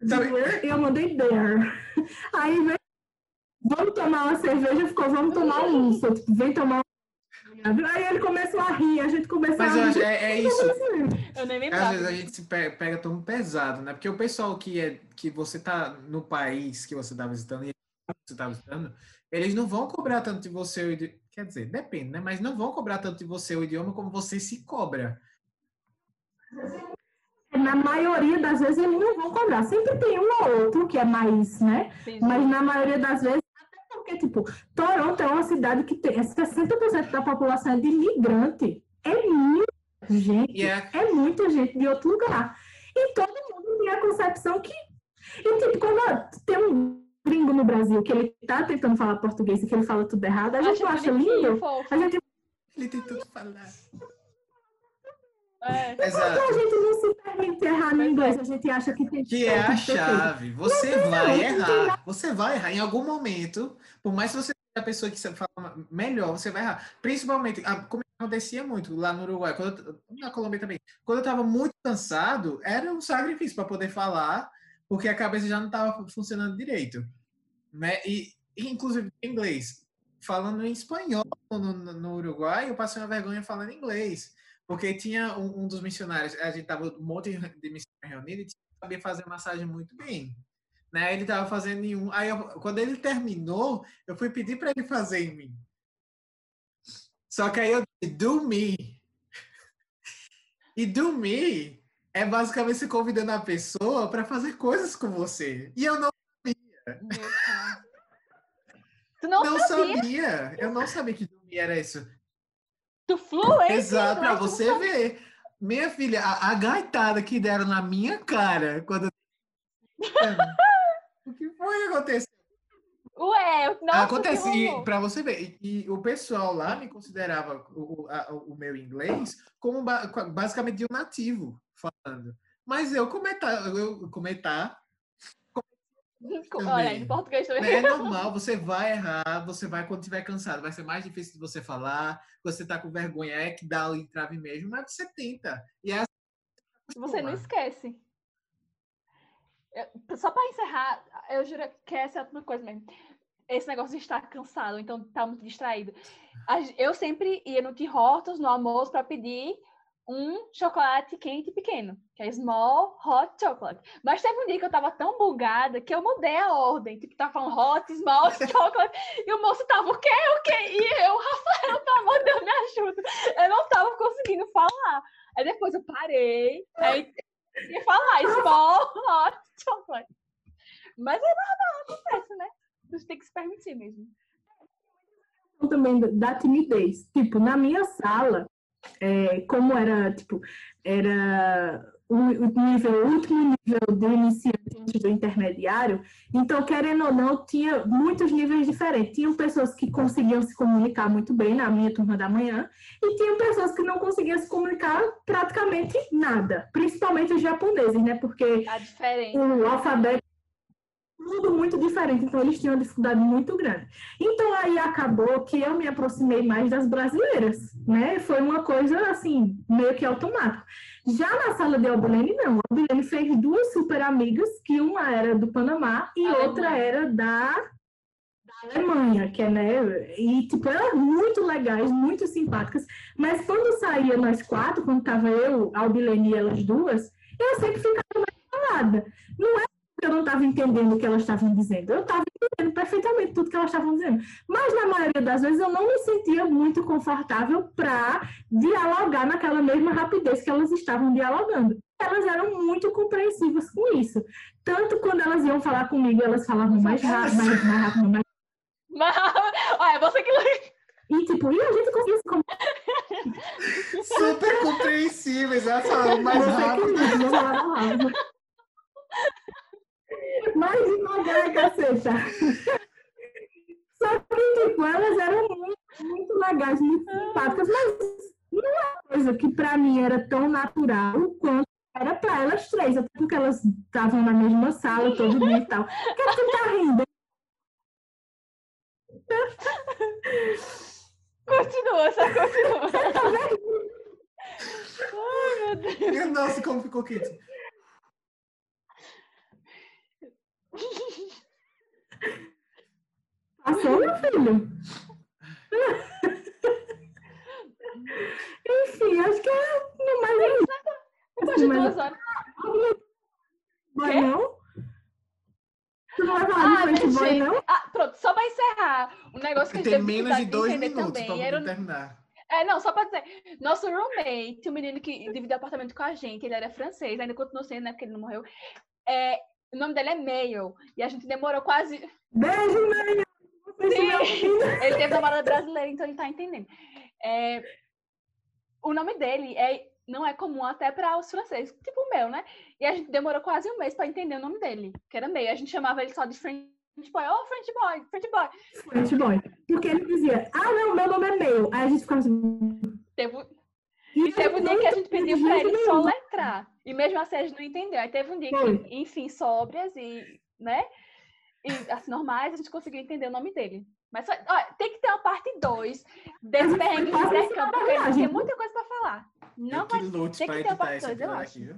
beer eu mandei bear. Aí veio, vamos tomar uma cerveja, ficou, vamos tomar um urso. Tipo, vem tomar um. Aí ele começou a rir, a gente começou Mas a rir. acho, é, é isso. Eu nem Às vezes a gente se pe- pega tão pesado, né? Porque o pessoal que é que você tá no país que você tá visitando e você tá visitando, eles não vão cobrar tanto de você Quer dizer, depende, né? Mas não vão cobrar tanto de você o idioma como você se cobra. Na maioria das vezes eles não vão cobrar. Sempre tem um ou outro que é mais, né? Sim, Mas na maioria das vezes, até porque, tipo, Toronto é uma cidade que tem 60% da população é de imigrante. É muita gente, Yeah. é muita gente de outro lugar. E todo mundo tem a concepção que. E, tipo, quando tem um gringo no Brasil que ele tá tentando falar português e que ele fala tudo errado, a gente acha bonitinho, lindo. fofo. A gente, Ele tem tudo falar. É. Exato. a gente não se permite errar no inglês, a gente acha que tem Que é a chave. Você Não, vai não errar. Você vai errar em algum momento. Por mais que você seja a pessoa que falar melhor, você vai errar. Principalmente, ah, como acontecia muito lá no Uruguai, quando eu- na Colômbia também. Quando eu estava muito cansado, era um sacrifício para poder falar, porque a cabeça já não estava funcionando direito. Né? E, inclusive, em inglês. Falando em espanhol no- no Uruguai, eu passei uma vergonha falando inglês. Porque tinha um, um dos missionários, a gente tava um monte de missionários reunidos, e sabia fazer massagem muito bem. Né? Ele tava fazendo em um. Aí, eu- quando ele terminou, eu fui pedir para ele fazer em mim. Só que aí eu disse, do me. [laughs] E do me é basicamente se convidando a pessoa para fazer coisas com você. E eu não, pai. Tu não, não sabia? sabia. Eu não sabia que do me era isso. Tu fluente? Exato, não para você ver. Minha filha, a, a gaitada que deram na minha cara quando. [laughs] o que foi que aconteceu? Ué, que Acontece, para você ver, e, e o pessoal lá me considerava o, a- o meu inglês como ba- basicamente de um nativo falando. Mas eu comentar, eu comentar, [laughs] Olha, em português também. é [laughs] normal, você vai errar, você vai quando estiver cansado, vai ser mais difícil de você falar, você tá com vergonha, é que dá o entrave mesmo, mas você tenta. E é Você não esquece. Eu- só para encerrar, eu juro que essa é outra coisa mesmo. Esse negócio de estar cansado, então tá muito distraído. Eu sempre ia no Tim Hortons, no almoço, para pedir um chocolate quente pequeno, que é small hot chocolate. Mas teve um dia que eu tava tão bugada que eu mudei a ordem. Tipo, tava falando hot, small [laughs] chocolate. E o moço tava, o quê? O quê? E eu, [laughs] Rafael, pelo amor de Deus, me ajuda. Eu não tava conseguindo falar. Aí depois eu parei, aí ia falar small hot chocolate. Mas é normal, acontece, né? Você tem que se permitir mesmo. também da- da timidez. Tipo, na minha sala, é, como era, tipo, era o, nível, o último nível do iniciante antes do intermediário, então, querendo ou não, tinha muitos níveis diferentes. Tinham pessoas que conseguiam se comunicar muito bem na minha turma da manhã, e tinham pessoas que não conseguiam se comunicar praticamente nada, principalmente os japoneses, né? Porque o alfabeto tudo muito diferente, então eles tinham uma dificuldade muito grande. Então aí acabou que eu me aproximei mais das brasileiras, né? Foi uma coisa assim, meio que automático. Já na sala de Albilene, não. A Albilene fez duas super amigas, que uma era do Panamá e Alemanha. outra era da, da Alemanha, que é, né? E, tipo, elas muito legais, muito simpáticas. Mas quando saía nós quatro, quando tava eu, a Albilene e elas duas, eu sempre ficava mais calada. Não é eu não estava entendendo o que elas estavam dizendo. Eu estava entendendo perfeitamente tudo que elas estavam dizendo. Mas, na maioria das vezes, eu não me sentia muito confortável para dialogar naquela mesma rapidez que elas estavam dialogando. Elas eram muito compreensivas com isso. Tanto quando elas iam falar comigo, elas falavam mais rápido, mais, mais rápido, mais [laughs] olha, você que e tipo, e a gente comunicar. Super compreensíveis, elas falam mais rápido. que liga, eu falava rápido. Mais devagar, caceta. Só que, tipo, elas eram muito, muito legais, muito simpáticas, mas não é uma coisa que pra mim era tão natural quanto era pra elas três, até porque elas estavam na mesma sala todo dia e tal. Que tu tá rindo? continua, só continua. Ai, meu Deus. Nossa, como ficou quente. Passou, meu filho? Enfim, acho que é no mais de Mas- duas horas. Não? Tu não vai Ah, de não? Ah, pronto, só pra encerrar. Um negócio que a gente Tem menos de dois minutos para também. poder Era terminar. É, não, só pra dizer. Nosso roommate, o menino que dividiu apartamento com a gente, ele era francês, ainda continuou sendo, né? Porque ele não morreu. É, o nome dele é Mail. E a gente demorou quase. Beijo, Sim, ele teve namorada brasileira, então ele tá entendendo. É, o nome dele é, não é comum até para os franceses, tipo o meu, né? E a gente demorou quase um mês para entender o nome dele, que era meio. A gente chamava ele só de French boy. Oh, French boy, French boy. French boy. Porque ele dizia, ah, não, meu nome é meu. Aí a gente ficava assim... Teve, e teve um dia que a gente pediu para ele soletrar. E mesmo assim a gente não entendeu. Aí teve um dia que, enfim, sóbrias e, né? E assim, normais, a gente conseguiu entender o nome dele. Mas ó, tem que ter uma parte 2 desse perrengue de intercâmbio, porque tem muita coisa para falar. Não vai tem que ter uma parte 2, eu acho. Aqui,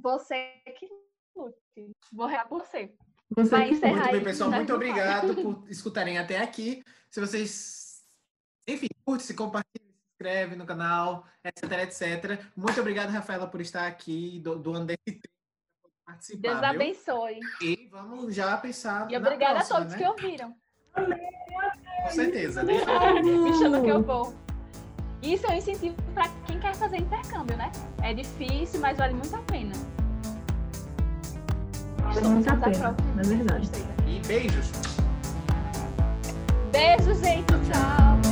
você que lute. Vou rear por você. você vai encerrar muito bem, pessoal. Muito obrigado por escutarem até aqui. Se vocês, enfim, curte, se compartilha inscreve no canal, etc, etc. Muito obrigado, Rafaela, por estar aqui, doando esse tempo para participar. Deus abençoe. E vamos já pensar. E obrigada próxima, a todos né? que ouviram. Com certeza. [laughs] Me chama que eu vou. Isso é um incentivo para quem quer fazer intercâmbio, né? É difícil, mas vale muito a pena. Vale muito a pena, na verdade. E beijos. Beijos, gente. Tchau.